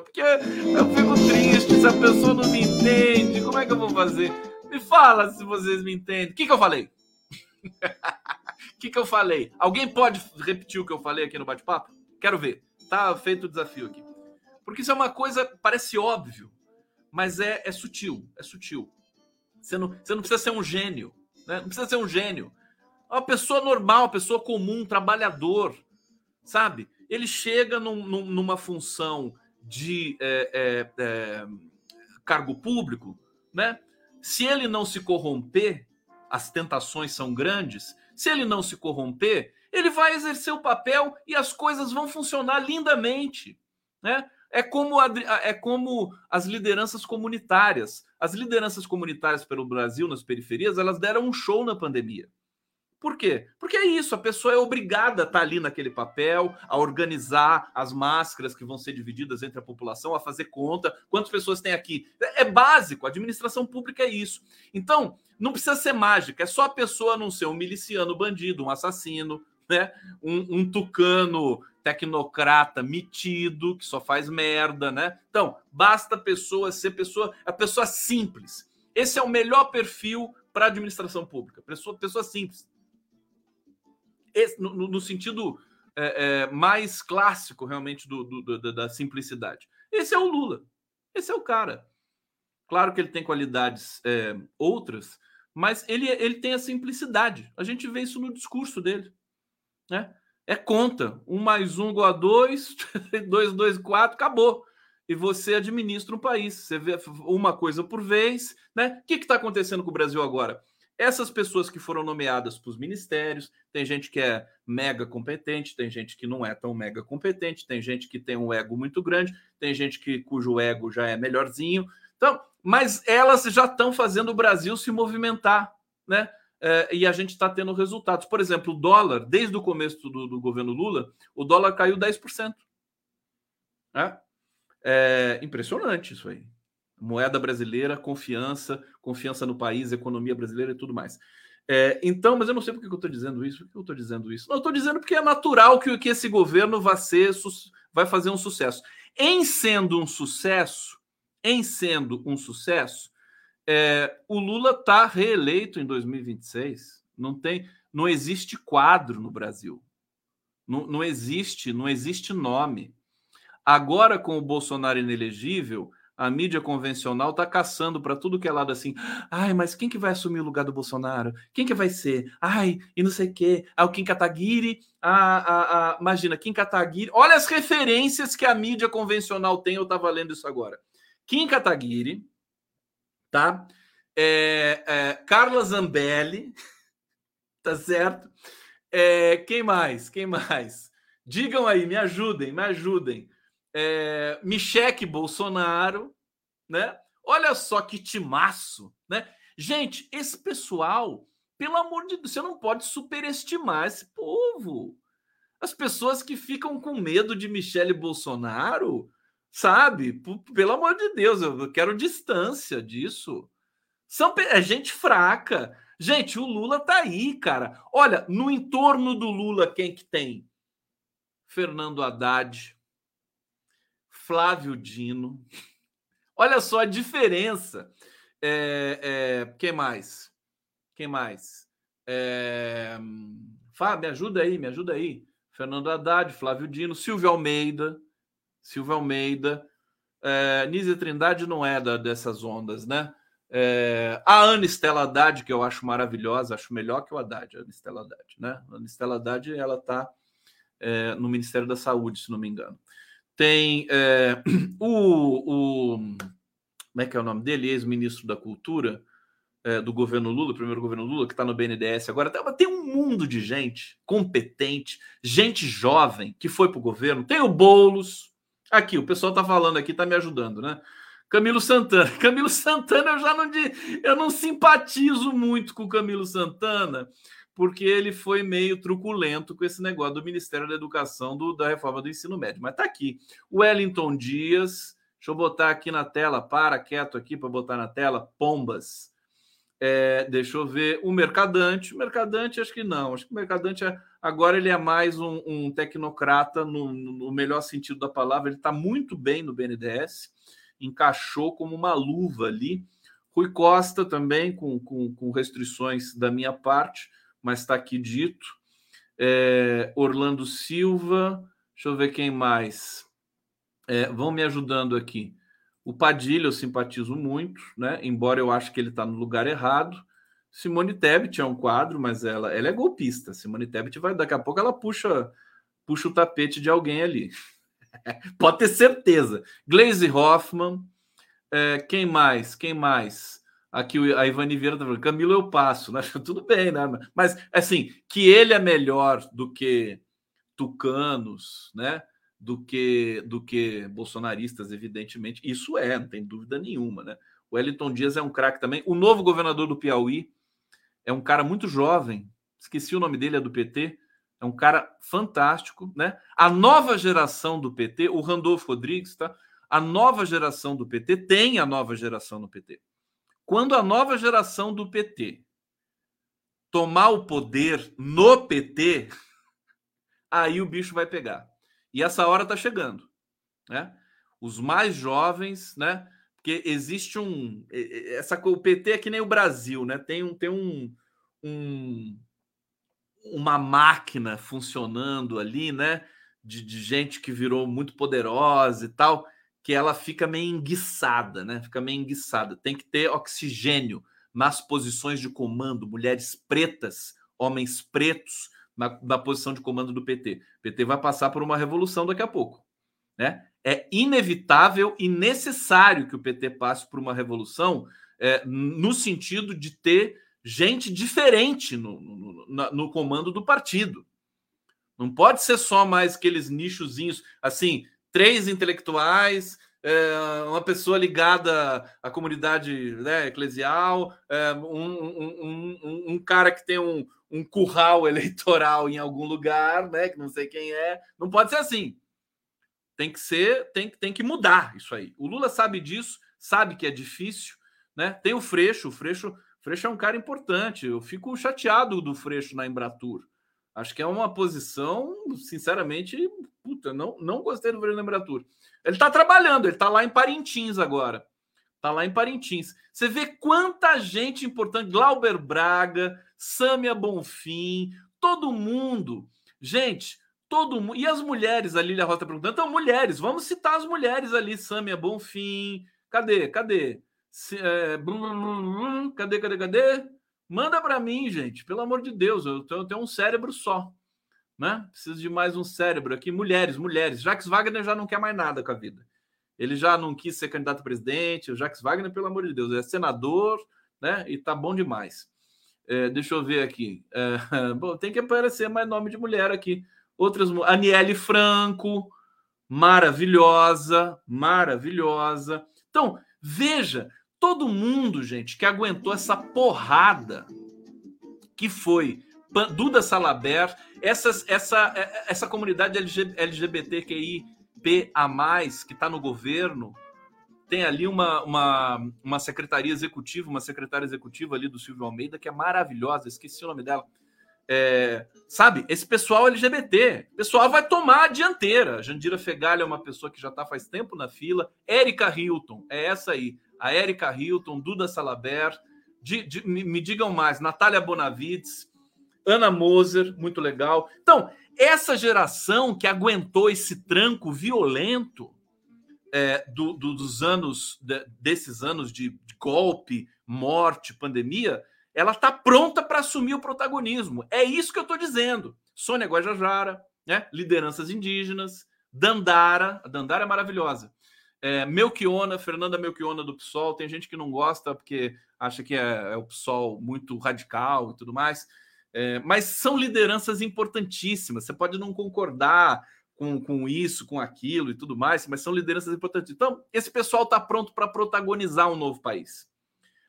Porque eu fico triste se a pessoa não me entende. Como é que eu vou fazer? Me fala se vocês me entendem. O que, que eu falei? O que, que eu falei? Alguém pode repetir o que eu falei aqui no bate-papo? Quero ver. Tá feito o desafio aqui. Porque isso é uma coisa, parece óbvio, mas é, é sutil. É sutil. Você não, você não precisa ser um gênio. Né? Não precisa ser um gênio. É uma pessoa normal, uma pessoa comum, um trabalhador, sabe? Ele chega num, num, numa função de é, é, é, cargo público, né? Se ele não se corromper, as tentações são grandes. Se ele não se corromper, ele vai exercer o papel e as coisas vão funcionar lindamente, né? É como, a, é como as lideranças comunitárias. As lideranças comunitárias pelo Brasil, nas periferias, elas deram um show na pandemia. Por quê? Porque é isso, a pessoa é obrigada a estar ali naquele papel, a organizar as máscaras que vão ser divididas entre a população, a fazer conta, quantas pessoas tem aqui. É, é básico, a administração pública é isso. Então, não precisa ser mágica, é só a pessoa não ser um miliciano bandido, um assassino, né? Um, um, tucano tecnocrata metido que só faz merda, né? Então, basta a pessoa ser pessoa, a pessoa simples. Esse é o melhor perfil para administração pública. Pessoa, pessoa simples. No, no, sentido é, é, mais clássico, realmente, do, do, do, da simplicidade. Esse é o Lula. Esse é o cara. Claro que ele tem qualidades é, outras, mas ele, ele tem a simplicidade. A gente vê isso no discurso dele. Né? É conta. Um mais um igual a dois, dois, dois, quatro, acabou. E você administra um país. Você vê uma coisa por vez. Né? O que está acontecendo com o Brasil agora? Essas pessoas que foram nomeadas para os ministérios, tem gente que é mega competente, tem gente que não é tão mega competente, tem gente que tem um ego muito grande, tem gente que cujo ego já é melhorzinho. Então, mas elas já estão fazendo o Brasil se movimentar, né? É, e a gente está tendo resultados. Por exemplo, o dólar, desde o começo do, do governo Lula, o dólar caiu 10%. É, é impressionante isso aí. Moeda brasileira, confiança, confiança no país, economia brasileira e tudo mais. É, então, mas eu não sei por que eu estou dizendo isso. Por que eu estou dizendo isso? Não, eu estou dizendo porque é natural que, que esse governo vai, ser, vai fazer um sucesso. Em sendo um sucesso, em sendo um sucesso, é, o Lula está reeleito em 2026. Não tem, não existe quadro no Brasil. Não, não existe, não existe nome. Agora, com o Bolsonaro inelegível, a mídia convencional está caçando para tudo que é lado assim. Ai, mas quem que vai assumir o lugar do Bolsonaro? Quem que vai ser? Ai, e não sei o quê. Ah, o Kim Kataguiri. Ah, ah, ah, imagina, Kim Kataguiri. Olha as referências que a mídia convencional tem. Eu estava lendo isso agora. Kim Kataguiri, tá? É, é, Carla Zambelli, tá certo? É, quem mais? Quem mais? Digam aí, me ajudem, me ajudem. É, Micheque Bolsonaro, né? Olha só que timaço, né? Gente, esse pessoal, pelo amor de Deus, você não pode superestimar esse povo. As pessoas que ficam com medo de Michele Bolsonaro, Sabe? Pelo amor de Deus, eu quero distância disso. São é gente fraca. Gente, o Lula tá aí, cara. Olha, no entorno do Lula, quem que tem? Fernando Haddad, Flávio Dino. Olha só a diferença. É, é, quem mais? Quem mais? É, me ajuda aí, me ajuda aí. Fernando Haddad, Flávio Dino, Silvio Almeida. Silvio Almeida. É, Trindade não é da, dessas ondas, né? É, a Ana Estela Haddad, que eu acho maravilhosa, acho melhor que o Haddad, a Ana Estela Haddad, né? A Ana Estela Haddad, ela está é, no Ministério da Saúde, se não me engano. Tem é, o, o, Como é que é o nome dele? Ex-ministro da Cultura é, do governo Lula, primeiro governo Lula, que está no BNDES agora. Tem um mundo de gente competente, gente jovem que foi para o governo. Tem o Boulos, Aqui, o pessoal está falando aqui, está me ajudando, né? Camilo Santana. Camilo Santana, eu já não, eu não simpatizo muito com o Camilo Santana, porque ele foi meio truculento com esse negócio do Ministério da Educação, do, da reforma do ensino médio. Mas tá aqui. Wellington Dias, deixa eu botar aqui na tela, para quieto aqui para botar na tela, Pombas. É, deixa eu ver. O Mercadante. O Mercadante, acho que não. Acho que o Mercadante é, agora ele é mais um, um tecnocrata no, no, melhor sentido da palavra. Ele está muito bem no BNDES, encaixou como uma luva ali. Rui Costa também, com, com, com restrições da minha parte, mas está aqui dito. É, Orlando Silva, deixa eu ver quem mais. É, vão me ajudando aqui. O Padilha eu simpatizo muito, né? Embora eu acho que ele está no lugar errado. Simone Tebet é um quadro, mas ela, ela é golpista. Simone Tebet vai daqui a pouco ela puxa puxa o tapete de alguém ali. Pode ter certeza. Glaze Hoffman, é, quem mais? Quem mais? Aqui a Ivani Vieira tá falando, Camilo eu passo, né? Tudo bem, né? Mas assim, que ele é melhor do que tucanos, né? do que do que bolsonaristas, evidentemente. Isso é, não tem dúvida nenhuma, né? O Wellington Dias é um craque também. O novo governador do Piauí é um cara muito jovem. Esqueci o nome dele, é do PT. É um cara fantástico, né? A nova geração do PT, o Randolfo Rodrigues, tá? A nova geração do PT tem a nova geração no PT. Quando a nova geração do PT tomar o poder no PT, aí o bicho vai pegar. E essa hora está chegando, né? Os mais jovens, né? Porque existe um essa o PT é que nem o Brasil, né? Tem um tem um, um uma máquina funcionando ali, né? De, de gente que virou muito poderosa e tal, que ela fica meio enguiçada, né? Fica meio enguiçada. Tem que ter oxigênio nas posições de comando, mulheres pretas, homens pretos na, na posição de comando do PT. O PT vai passar por uma revolução daqui a pouco, né? É inevitável e necessário que o PT passe por uma revolução é, no sentido de ter gente diferente no, no, no, comando do partido. Não pode ser só mais aqueles nichozinhos, assim, três intelectuais, é, uma pessoa ligada à comunidade né, eclesial, é, um, um, um, cara que tem um, um curral eleitoral em algum lugar, né, que não sei quem é. Não pode ser assim. Tem que ser, tem, tem que mudar isso aí. O Lula sabe disso, sabe que é difícil, né? Tem o Freixo, o Freixo, Freixo é um cara importante. Eu fico chateado do Freixo na Embratur. Acho que é uma posição, sinceramente, puta, não, não gostei do Fernando Embratur. Ele está trabalhando, ele está lá em Parintins agora. Está lá em Parintins. Você vê quanta gente importante, Glauber Braga, Sâmia Bonfim, todo mundo. Gente, todo mundo. E as mulheres, a Lília Rosa está perguntando. Então, mulheres, vamos citar as mulheres ali, Sâmia Bonfim. Cadê? Cadê? Se, é... Cadê, cadê, cadê? Manda para mim, gente, pelo amor de Deus, eu tenho, eu tenho, um cérebro só, né? Preciso de mais um cérebro aqui. Mulheres, mulheres. Jacques Wagner já não quer mais nada com a vida. Ele já não quis ser candidato a presidente. O Jacques Wagner, pelo amor de Deus, é senador, né? E tá bom demais. É, deixa eu ver aqui. É, bom, tem que aparecer mais nome de mulher aqui. Outras, Aniele Franco, maravilhosa, maravilhosa. Então, veja, Todo mundo, gente, que aguentou essa porrada que foi Duda Salaber, essas, essa, essa comunidade LGBTQIP a mais que está no governo, tem ali uma, uma, uma secretaria executiva, uma secretária executiva ali do Silvio Almeida, que é maravilhosa, esqueci o nome dela. É, sabe, esse pessoal LGBT, pessoal vai tomar a dianteira. Jandira Fegalha é uma pessoa que já está faz tempo na fila. Érica Hilton, é essa aí a Érica Hilton, Duda Salaber, de, de, me, me, digam mais, Natália Bonavides, Ana Moser, muito legal. Então, essa geração que aguentou esse tranco violento é, do, do, dos anos, de, desses anos de, golpe, morte, pandemia, ela está pronta para assumir o protagonismo. É isso que eu estou dizendo. Sônia Guajajara, né? lideranças indígenas, Dandara, a Dandara é maravilhosa. É, Melchiona, Fernanda Melchiona do PSOL, tem gente que não gosta porque acha que é, é o PSOL muito radical e tudo mais, é, mas são lideranças importantíssimas. Você pode não concordar com, com isso, com aquilo e tudo mais, mas são lideranças importantes. Então, esse pessoal está pronto para protagonizar um novo país.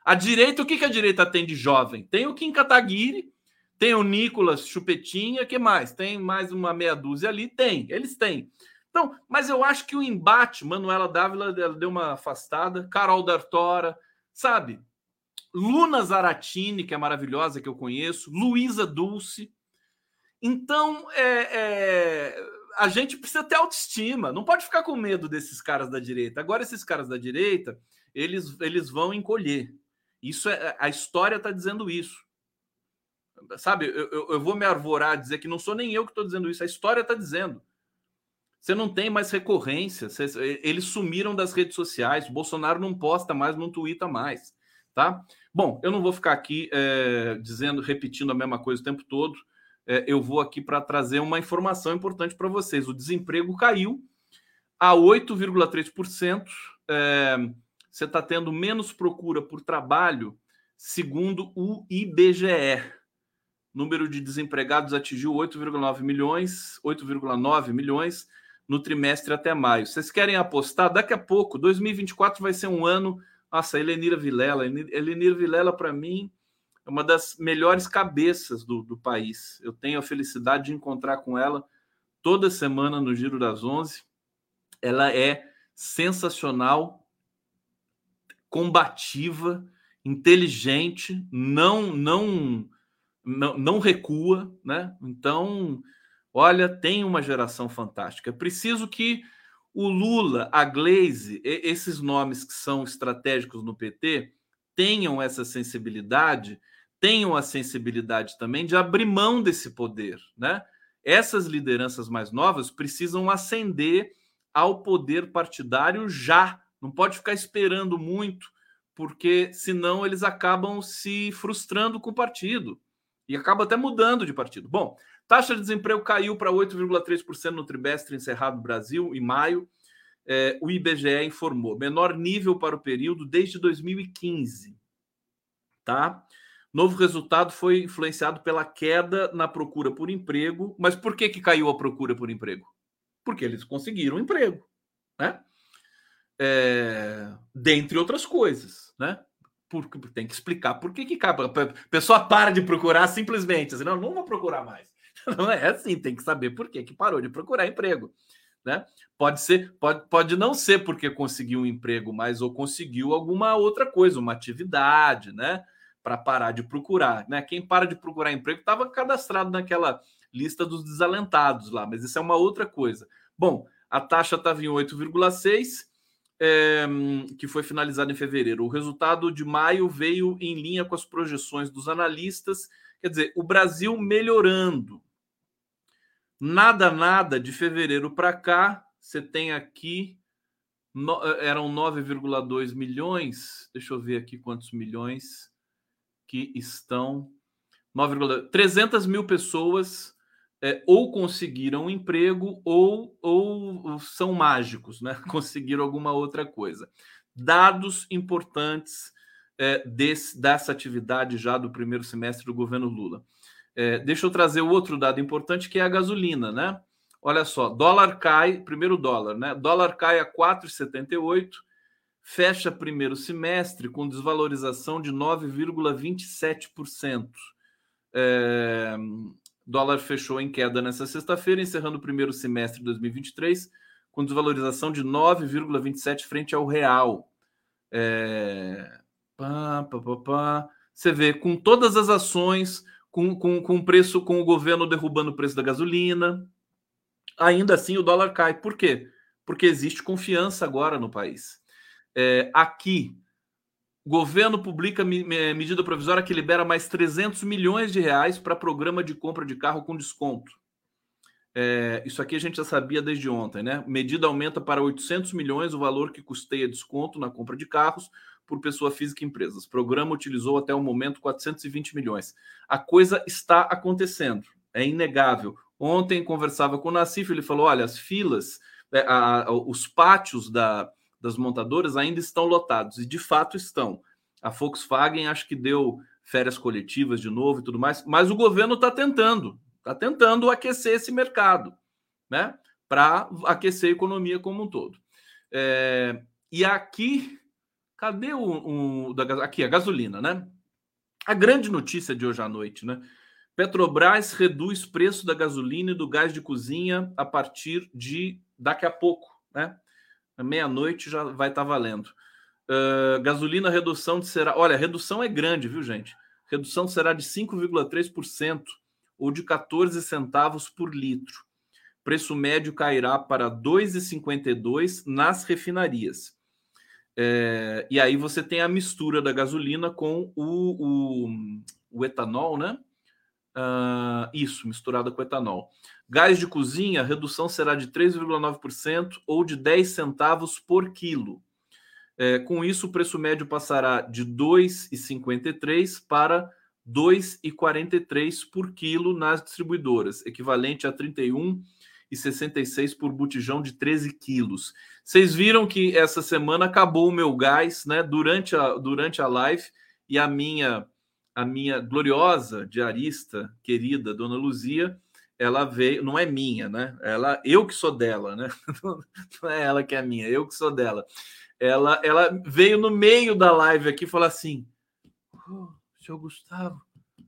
A direita, o que, que a direita tem de jovem? Tem o Kim Kataguiri, tem o Nicolas Chupetinha, que mais? Tem mais uma meia dúzia ali? Tem, eles têm. Então, mas eu acho que o embate, Manuela Dávila deu uma afastada, Carol D'Artora, sabe? Luna Zaratini, que é maravilhosa, que eu conheço, Luísa Dulce. Então, é, é, a gente precisa ter autoestima, não pode ficar com medo desses caras da direita. Agora, esses caras da direita, eles, eles vão encolher. Isso é, a história está dizendo isso. Sabe, eu, eu, eu vou me arvorar a dizer que não sou nem eu que estou dizendo isso, a história está dizendo. Você não tem mais recorrência. eles sumiram das redes sociais. Bolsonaro não posta mais, não twitta mais. Tá? Bom, eu não vou ficar aqui é, dizendo, repetindo a mesma coisa o tempo todo. É, eu vou aqui para trazer uma informação importante para vocês. O desemprego caiu a 8,3%. É, você está tendo menos procura por trabalho, segundo o IBGE. número de desempregados atingiu 8,9 milhões, 8,9 milhões no trimestre até maio. Vocês querem apostar? Daqui a pouco, 2024 vai ser um ano. Nossa, Elenira Vilela. Elenira Vilela, para mim, é uma das melhores cabeças do, do país. Eu tenho a felicidade de encontrar com ela toda semana no Giro das Onze. Ela é sensacional, combativa, inteligente, não não não, não recua, né? Então, Olha, tem uma geração fantástica. É preciso que o Lula, a Glaze, esses nomes que são estratégicos no PT, tenham essa sensibilidade, tenham a sensibilidade também de abrir mão desse poder, né? Essas lideranças mais novas precisam ascender ao poder partidário já. Não pode ficar esperando muito, porque senão eles acabam se frustrando com o partido e acaba até mudando de partido. Bom, taxa de desemprego caiu para 8,3% no trimestre encerrado no Brasil em maio. É, o IBGE informou menor nível para o período desde 2015, tá? Novo resultado foi influenciado pela queda na procura por emprego. Mas por que, que caiu a procura por emprego? Porque eles conseguiram emprego, né? É, dentre outras coisas, né? Porque tem que explicar por que, que cai. A pessoa para de procurar simplesmente assim, não, não vou procurar mais. Não é assim, tem que saber por que, que parou de procurar emprego. Né? Pode ser, pode, pode não ser porque conseguiu um emprego, mas ou conseguiu alguma outra coisa, uma atividade, né? para parar de procurar. Né? Quem para de procurar emprego estava cadastrado naquela lista dos desalentados lá, mas isso é uma outra coisa. Bom, a taxa estava em 8,6, é, que foi finalizada em fevereiro. O resultado de maio veio em linha com as projeções dos analistas, quer dizer, o Brasil melhorando. Nada, nada de fevereiro para cá, você tem aqui no, eram 9,2 milhões. Deixa eu ver aqui quantos milhões que estão 9, 300 mil pessoas é, ou conseguiram um emprego ou, ou são mágicos, né? Conseguiram alguma outra coisa. Dados importantes é, desse, dessa atividade já do primeiro semestre do governo Lula. É, deixa eu trazer outro dado importante que é a gasolina, né? Olha só, dólar cai, primeiro dólar, né? Dólar cai a 4,78 fecha primeiro semestre com desvalorização de 9,27%. É, dólar fechou em queda nessa sexta-feira, encerrando o primeiro semestre de 2023 com desvalorização de 9,27% frente ao real. É, pá, pá, pá, pá. Você vê, com todas as ações, com, com, com preço, com o governo derrubando o preço da gasolina, ainda assim o dólar cai. Por quê? Porque existe confiança agora no país. É, aqui, governo publica medida provisória que libera mais 300 milhões de reais para programa de compra de carro com desconto. É, isso aqui a gente já sabia desde ontem, né? Medida aumenta para 800 milhões o valor que custeia desconto na compra de carros por pessoa física e empresas. Programa utilizou até o momento 420 milhões. A coisa está acontecendo, é inegável. Ontem conversava com o Nassif, ele falou: olha, as filas, é, a, a, os pátios da, das montadoras ainda estão lotados, e de fato estão. A Volkswagen acho que deu férias coletivas de novo e tudo mais, mas o governo está tentando, está tentando aquecer esse mercado, né? Para aquecer a economia como um todo. É, e aqui, cadê o, o da, aqui a gasolina, né? A grande notícia de hoje à noite, né? Petrobras reduz preço da gasolina e do gás de cozinha a partir de daqui a pouco, né? meia-noite já vai estar tá valendo. Uh, gasolina, redução de será. Olha, redução é grande, viu, gente? Redução será de 5,3% ou de 14 centavos por litro. Preço médio cairá para 2,52 nas refinarias. É, e aí você tem a mistura da gasolina com o, o, o etanol, né? Uh, isso, misturada com etanol. Gás de cozinha, a redução será de 3,9% ou de 10 centavos por quilo. É, com isso, o preço médio passará de R$ 2,53 para 2,43 por quilo nas distribuidoras, equivalente a R$ 31,66 por botijão de 13 quilos. Vocês viram que essa semana acabou o meu gás, né? Durante a, durante a live e a minha a minha gloriosa diarista querida Dona Luzia ela veio, não é minha, né? Ela, eu que sou dela, né? Não é ela que é minha, eu que sou dela. Ela, ela veio no meio da live aqui falou assim: oh, senhor Gustavo,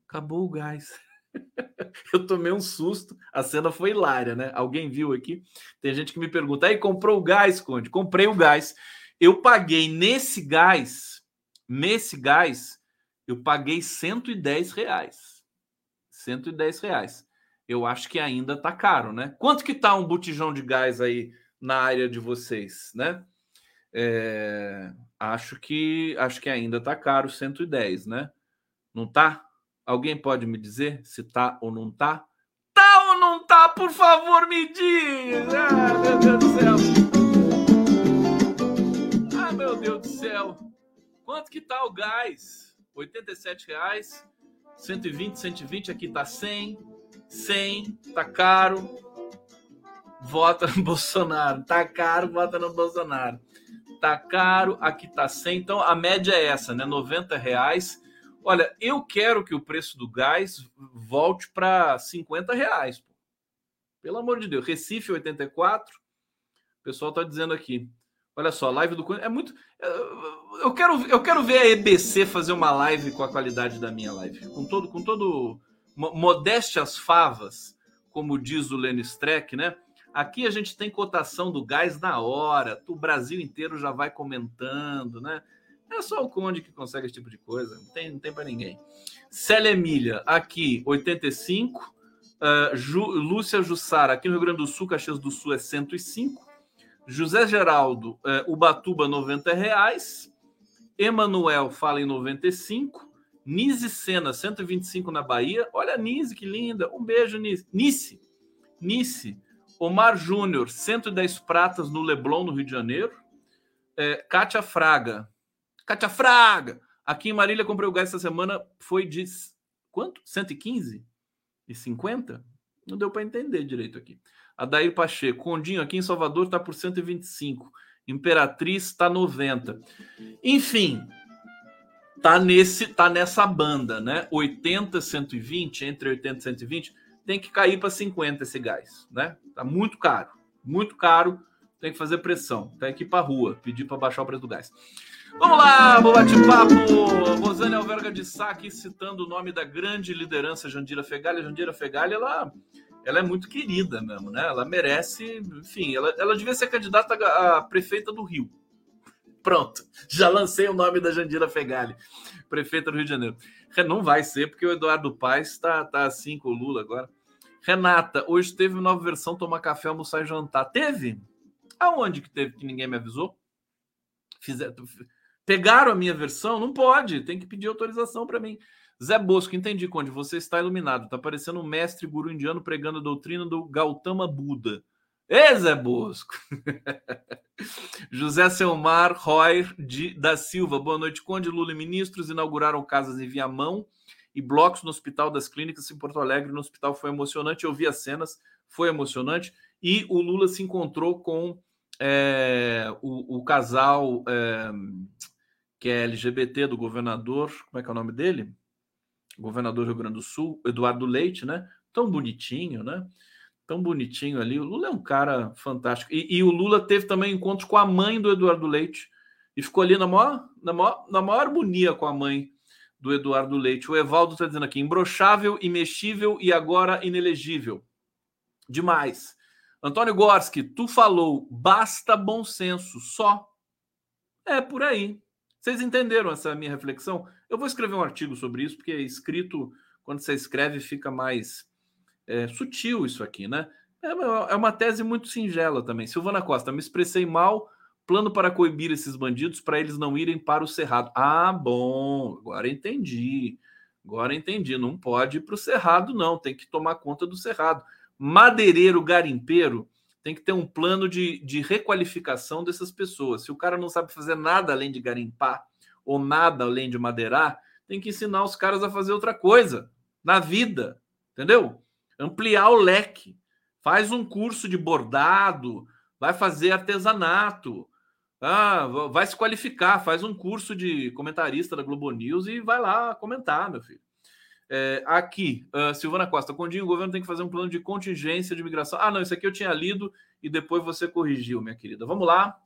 acabou o gás. eu tomei um susto, a cena foi hilária, né? Alguém viu aqui? Tem gente que me pergunta: aí comprou o gás, Conde? Comprei o gás. Eu paguei nesse gás, nesse gás, eu paguei 110 reais. 110 reais eu acho que ainda tá caro, né? Quanto que tá um botijão de gás aí na área de vocês, né? É, acho que acho que ainda tá caro 110, né? Não tá? Alguém pode me dizer se tá ou não tá? Tá ou não tá? Por favor, me diz! Ah, meu Deus do céu! Ah, meu Deus do céu! Quanto que tá o gás? R$ 87,00, 120, 120, aqui tá 100, 100, tá caro. Vota no Bolsonaro. Tá caro, vota no Bolsonaro. Tá caro, aqui tá 100. Então a média é essa, né? 90 reais Olha, eu quero que o preço do gás volte para 50 reais. Pelo amor de Deus. Recife 84. O pessoal tá dizendo aqui. Olha só, live do é muito. Eu quero, eu quero ver a EBC fazer uma live com a qualidade da minha live, com todo, com todo modéstias favas, como diz o Lenny Streck, né? Aqui a gente tem cotação do gás na hora, o Brasil inteiro já vai comentando, né? É só o Conde que consegue esse tipo de coisa, não tem, não tem para ninguém. Célia Emília, aqui 85. Uh, Ju, Lúcia Jussara, aqui no Rio Grande do Sul, Caxias do Sul é 105. José Geraldo, é, Ubatuba, 90 reais. Emanuel fala em 95. Nise Sena, 125 na Bahia. Olha a Nise, que linda. Um beijo, Nise. Nice. Nice. Omar Júnior, 110 pratas no Leblon, no Rio de Janeiro. É, Kátia Fraga. Kátia Fraga! Aqui em Marília comprei o gás essa semana. Foi de quanto? 115? E 50? Não deu para entender direito aqui. Adair Pacheco. Condinho aqui em Salvador está por 125. Imperatriz está 90. Enfim, tá nesse tá nessa banda, né? 80 120, entre 80 e 120, tem que cair para 50 esse gás, né? Tá muito caro. Muito caro. Tem que fazer pressão. Tem que ir para rua, pedir para baixar o preço do gás. Vamos lá, vou bate-papo. Rosane Alverga de Sá aqui citando o nome da grande liderança Jandira Fegali. Jandira Fegali, ela ela é muito querida mesmo, né? Ela merece, enfim, ela, ela devia ser candidata a, prefeita do Rio. Pronto, já lancei o nome da Jandira Fegali, prefeita do Rio de Janeiro. Não vai ser, porque o Eduardo Paes está tá assim com o Lula agora. Renata, hoje teve uma nova versão tomar café, almoçar e jantar. Teve? Aonde que teve que ninguém me avisou? Fizer... Pegaram a minha versão? Não pode, tem que pedir autorização para mim. Zé Bosco, entendi, Conde. Você está iluminado. Está parecendo um mestre guru indiano pregando a doutrina do Gautama Buda. Ê, Zé Bosco! José Selmar Roy de, da Silva. Boa noite, Conde. Lula e ministros inauguraram casas em Viamão e blocos no Hospital das Clínicas em Porto Alegre. No hospital foi emocionante. Eu vi as cenas, foi emocionante. E o Lula se encontrou com é, o, o, casal é, que é LGBT do governador. Como é que é o nome dele? governador do Rio Grande do Sul, Eduardo Leite, né? Tão bonitinho, né? Tão bonitinho ali. O Lula é um cara fantástico. E, e o Lula teve também encontros com a mãe do Eduardo Leite e ficou ali na maior, na maior, na maior harmonia com a mãe do Eduardo Leite. O Evaldo está dizendo aqui: imbrochável, imexível e agora inelegível. Demais. Antônio Gorski, tu falou, basta bom senso, só. É por aí. Vocês entenderam essa minha reflexão? Eu vou escrever um artigo sobre isso, porque é escrito, quando você escreve, fica mais é, sutil isso aqui, né? É, é uma tese muito singela também. Silvana Costa, me expressei mal. Plano para coibir esses bandidos para eles não irem para o Cerrado. Ah, bom, agora entendi. Agora entendi. Não pode ir para o Cerrado, não. Tem que tomar conta do Cerrado. Madeireiro, garimpeiro, tem que ter um plano de, de requalificação dessas pessoas. Se o cara não sabe fazer nada além de garimpar ou nada além de madeirar, tem que ensinar os caras a fazer outra coisa na vida, entendeu? Ampliar o leque. Faz um curso de bordado, vai fazer artesanato, ah, vai se qualificar, faz um curso de comentarista da Globo News e vai lá comentar, meu filho. É, aqui, uh, Silvana Costa, Condinho, o governo tem que fazer um plano de contingência de migração. Ah, não, isso aqui eu tinha lido e depois você corrigiu, minha querida. Vamos lá.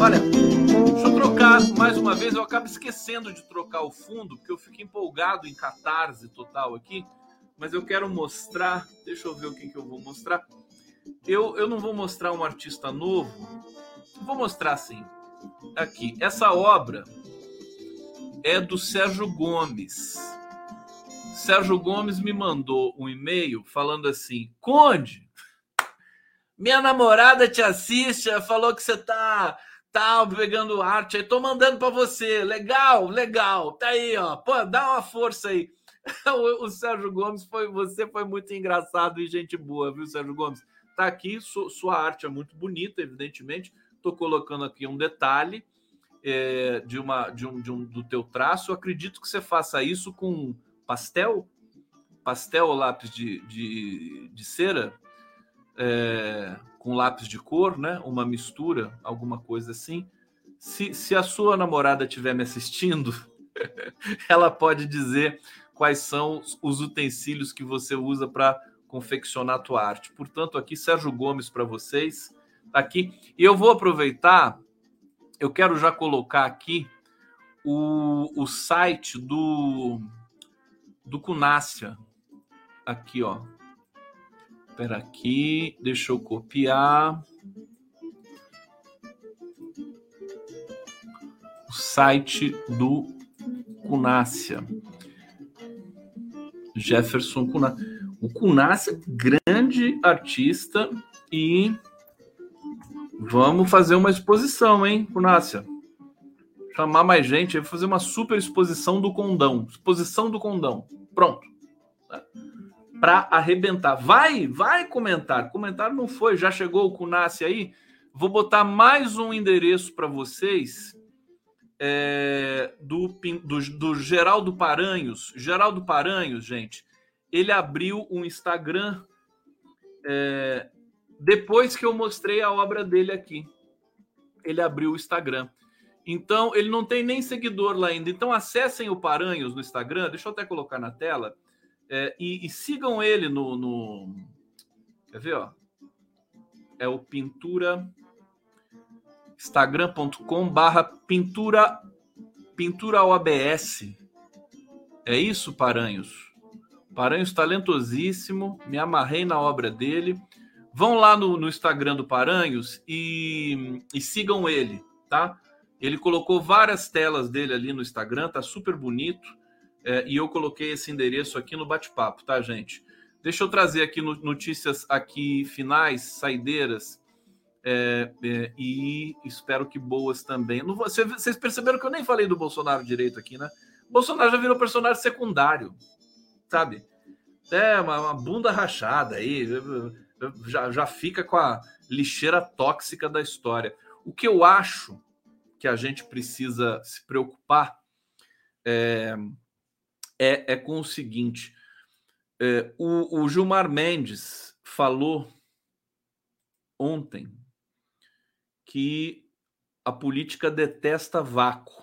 Olha, deixa eu trocar mais uma vez. Eu acabo esquecendo de trocar o fundo, porque eu fico empolgado em catarse total aqui. Mas eu quero mostrar. Deixa eu ver o que, que eu vou mostrar. Eu, eu não vou mostrar um artista novo. Vou mostrar assim. Aqui. Essa obra é do Sérgio Gomes. Sérgio Gomes me mandou um e-mail falando assim: Conde, minha namorada te assiste, falou que você tá tá pegando arte aí, tô mandando para você. Legal, legal. Tá aí, ó. Pô, dá uma força aí. o, o, Sérgio Gomes foi, você foi muito engraçado e gente boa, viu, Sérgio Gomes? Tá aqui, su, sua arte é muito bonita, evidentemente. Tô colocando aqui um detalhe é, de uma de um, de um do teu traço, eu acredito que você faça isso com pastel, pastel ou lápis de, de, de cera, é, com lápis de cor, né? Uma mistura, alguma coisa assim. Se, se a sua namorada estiver me assistindo, ela pode dizer quais são os utensílios que você usa para confeccionar a tua arte. Portanto, aqui Sérgio Gomes para vocês, aqui. E eu vou aproveitar, eu quero já colocar aqui o, o site do do Cunácia. Aqui, ó. Espera aqui, deixa eu copiar. O site do Cunácia. Jefferson Cunácia. O Cunácia, grande artista e vamos fazer uma exposição, hein, Cunácia? Chamar mais gente, fazer uma super exposição do condão. Exposição do condão. Pronto. Para arrebentar. Vai, vai comentar. Comentário não foi, já chegou o Cunácia aí. Vou botar mais um endereço para vocês é, do, do, do Geraldo Paranhos. Geraldo Paranhos, gente, ele abriu um Instagram é, depois que eu mostrei a obra dele aqui. Ele abriu o Instagram. Então, ele não tem nem seguidor lá ainda. Então, acessem o Paranhos no Instagram, deixa eu até colocar na tela, é, e, e, sigam ele no, no. Quer ver? Ó? É o Pintura instagram.com barra pintura pintura. É isso, Paranhos? Paranhos talentosíssimo, me amarrei na obra dele. Vão lá no, no Instagram do Paranhos e, e, sigam ele, tá? Ele colocou várias telas dele ali no Instagram, tá super bonito. É, e eu coloquei esse endereço aqui no bate-papo, tá, gente? Deixa eu trazer aqui notícias aqui finais, saideiras é, é, e espero que boas também. Não vou, vocês perceberam que eu nem falei do Bolsonaro direito aqui, né? Bolsonaro já virou personagem secundário, sabe? É uma, uma bunda rachada aí, já, já fica com a lixeira tóxica da história. O que eu acho que a gente precisa se preocupar é, é, é com o seguinte: é, o, o Gilmar Mendes falou ontem que a política detesta vácuo.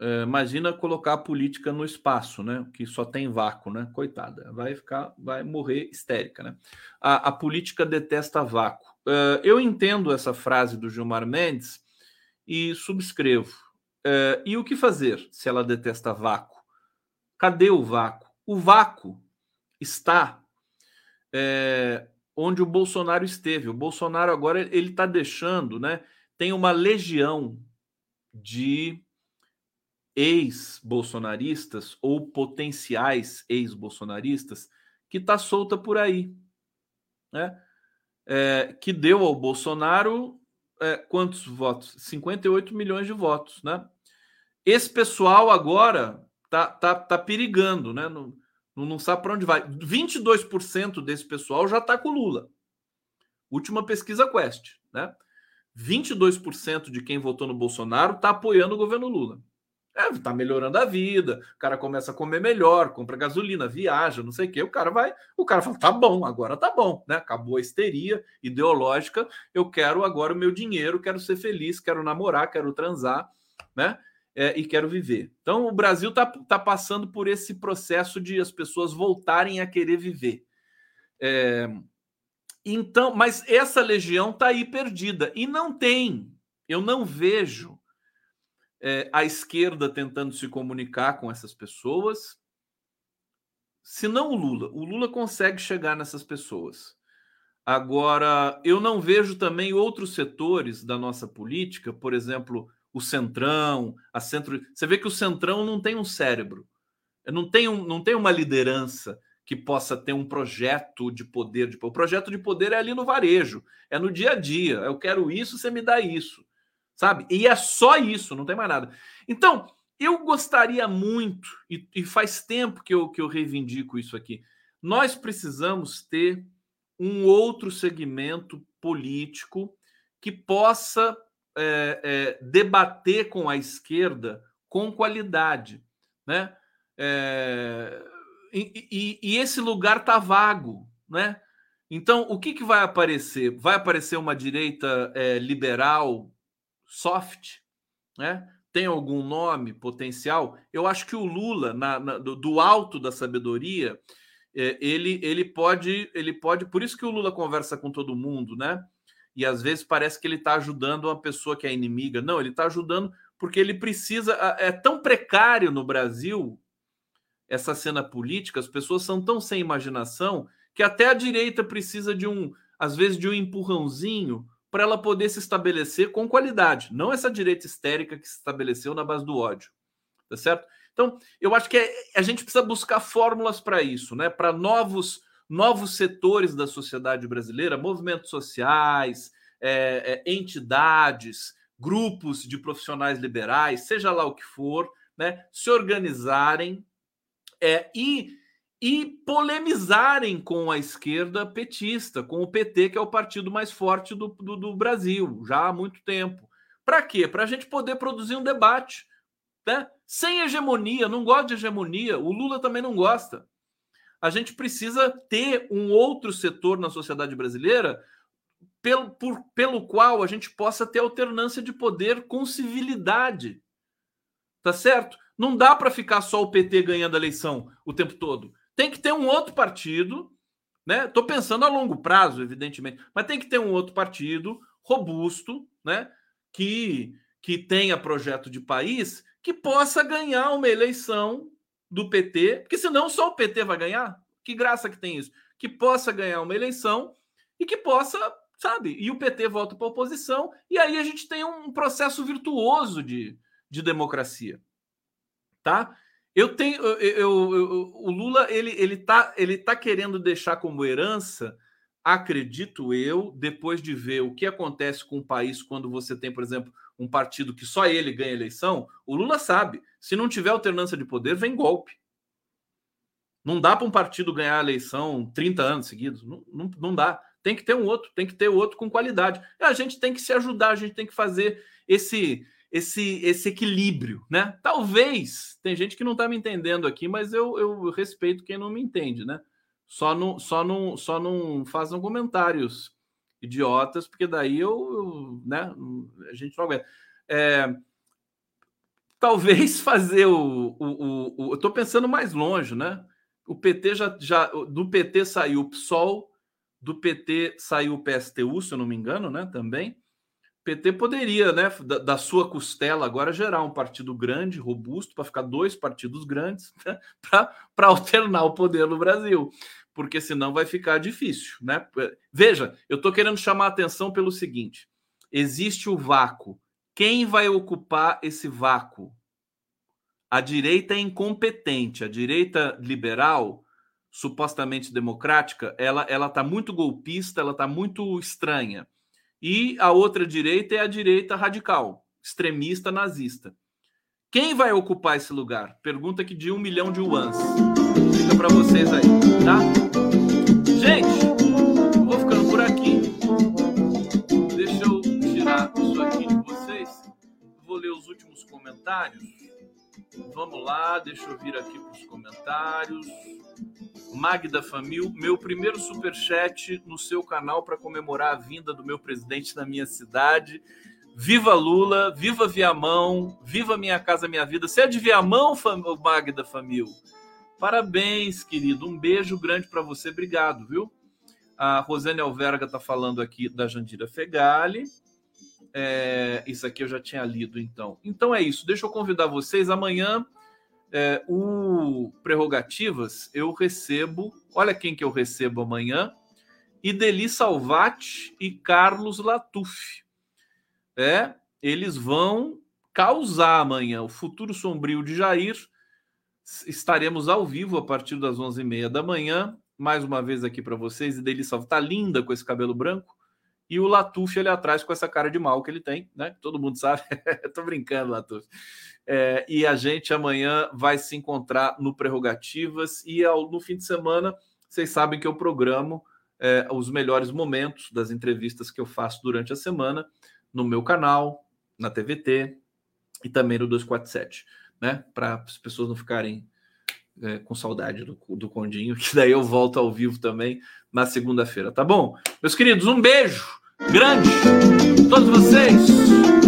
É, imagina colocar a política no espaço, né? Que só tem vácuo, né? Coitada, vai ficar, vai morrer histérica, né? A, a política detesta vácuo. É, eu entendo essa frase do Gilmar Mendes e subscrevo. É, e o que fazer se ela detesta vácuo? Cadê o vácuo? O vácuo está é, onde o Bolsonaro esteve. O Bolsonaro agora ele está deixando, né? Tem uma legião de ex-bolsonaristas ou potenciais ex-bolsonaristas que está solta por aí, né? É, que deu ao Bolsonaro é, quantos votos? 58 milhões de votos, né? Esse pessoal agora tá, tá, tá perigando, né? No, não sabe para onde vai. 22% desse pessoal já está com Lula. Última pesquisa Quest, né? 22% de quem votou no Bolsonaro está apoiando o governo Lula. É, tá melhorando a vida, o cara começa a comer melhor, compra gasolina, viaja, não sei o quê. O cara vai, o cara fala: tá bom, agora tá bom, né? Acabou a histeria ideológica, eu quero agora o meu dinheiro, quero ser feliz, quero namorar, quero transar, né? é, e quero viver. Então, o Brasil está tá passando por esse processo de as pessoas voltarem a querer viver. É, então, mas essa legião está aí perdida e não tem. Eu não vejo é, a esquerda tentando se comunicar com essas pessoas. Se não o Lula, o Lula consegue chegar nessas pessoas. Agora, eu não vejo também outros setores da nossa política, por exemplo, o centrão, a centro. Você vê que o centrão não tem um cérebro, não tem, um, não tem uma liderança que possa ter um projeto de poder. De... O projeto de poder é ali no varejo, é no dia a dia. Eu quero isso, você me dá isso, sabe? E é só isso, não tem mais nada. Então, eu gostaria muito, e, e faz tempo que eu, que eu reivindico isso aqui, nós precisamos ter um outro segmento político que possa é, é, debater com a esquerda com qualidade, né? É, e, e, e, esse lugar tá vago, né? Então, o que, que vai aparecer? Vai aparecer uma direita é, liberal soft, né? Tem algum nome potencial? Eu acho que o Lula, na, na, do, do, alto da sabedoria, é, ele, ele pode, ele pode. Por isso que o Lula conversa com todo mundo, né? E às vezes parece que ele está ajudando uma pessoa que é inimiga. Não, ele está ajudando porque ele precisa. É tão precário no Brasil essa cena política, as pessoas são tão sem imaginação que até a direita precisa de um, às vezes, de um empurrãozinho para ela poder se estabelecer com qualidade, não essa direita histérica que se estabeleceu na base do ódio, tá certo? Então, eu acho que é, a gente precisa buscar fórmulas para isso, né? Para novos novos setores da sociedade brasileira, movimentos sociais, é, é, entidades, grupos de profissionais liberais, seja lá o que for, né, se organizarem é, e, e polemizarem com a esquerda petista, com o PT, que é o partido mais forte do, do, do Brasil, já há muito tempo. Para quê? Para a gente poder produzir um debate. Né? Sem hegemonia, não gosta de hegemonia, o Lula também não gosta. A gente precisa ter um outro setor na sociedade brasileira pelo, por, pelo qual a gente possa ter alternância de poder com civilidade. Tá certo? Não dá para ficar só o PT ganhando a eleição o tempo todo. Tem que ter um outro partido, né? Tô pensando a longo prazo, evidentemente, mas tem que ter um outro partido robusto, né? Que que tenha projeto de país que possa ganhar uma eleição do PT, porque senão só o PT vai ganhar. Que graça que tem isso? Que possa ganhar uma eleição e que possa sabe? E o PT volta para a oposição, e aí a gente tem um processo virtuoso de, de democracia, tá? Eu tenho, eu, eu, eu, o Lula ele ele tá ele tá querendo deixar como herança, acredito eu, depois de ver o que acontece com o país quando você tem, por exemplo, um partido que só ele ganha eleição, o Lula sabe, se não tiver alternância de poder, vem golpe. Não dá para um partido ganhar a eleição 30 anos seguidos, não, não, não dá tem que ter um outro, tem que ter outro com qualidade. A gente tem que se ajudar, a gente tem que fazer esse esse esse equilíbrio, né? Talvez tem gente que não está me entendendo aqui, mas eu, eu respeito quem não me entende, né? Só não só não só não façam comentários idiotas, porque daí eu, eu né? A gente não aguenta. É, talvez fazer o, o, o, o eu estou pensando mais longe, né? O PT já, já do PT saiu o PSOL, do PT saiu o PSTU, se eu não me engano, né? Também. PT poderia, né, da, da sua costela agora gerar um partido grande, robusto, para ficar dois partidos grandes, né, para alternar o poder no Brasil, porque senão vai ficar difícil, né? Veja, eu estou querendo chamar a atenção pelo seguinte: existe o vácuo. Quem vai ocupar esse vácuo? A direita é incompetente, a direita liberal supostamente democrática, ela ela está muito golpista, ela está muito estranha. E a outra direita é a direita radical, extremista, nazista. Quem vai ocupar esse lugar? Pergunta que de um milhão de yuans. Fica para vocês aí, tá? Gente, vou ficando por aqui. Deixa eu tirar isso aqui de vocês. Vou ler os últimos comentários. Vamos lá, deixa eu vir aqui para os comentários. Magda Famil, meu primeiro super chat no seu canal para comemorar a vinda do meu presidente na minha cidade. Viva Lula, viva Viamão, viva Minha Casa Minha Vida. Você é de Viamão, Magda Famil? Parabéns, querido. Um beijo grande para você. Obrigado, viu? A Rosane Alverga está falando aqui da Jandira Fegali. É, isso aqui eu já tinha lido, então. Então é isso. Deixa eu convidar vocês. Amanhã é, o Prerrogativas, eu recebo, olha quem que eu recebo amanhã, Ideli Salvati e Carlos Latuf. É, eles vão causar amanhã o futuro sombrio de Jair. Estaremos ao vivo a partir das 11h30 da manhã. Mais uma vez aqui para vocês. Ideli Salvati tá linda com esse cabelo branco. E o Latuf ali atrás com essa cara de mal que ele tem, né? Todo mundo sabe. Tô brincando, Latuf. É, e a gente amanhã vai se encontrar no Prerrogativas e ao, no fim de semana, vocês sabem que eu programo é, os melhores momentos das entrevistas que eu faço durante a semana no meu canal, na TVT e também no 247, né? Para as pessoas não ficarem é, com saudade do, do Condinho, que daí eu volto ao vivo também na segunda-feira, tá bom? Meus queridos, um beijo grande todos vocês.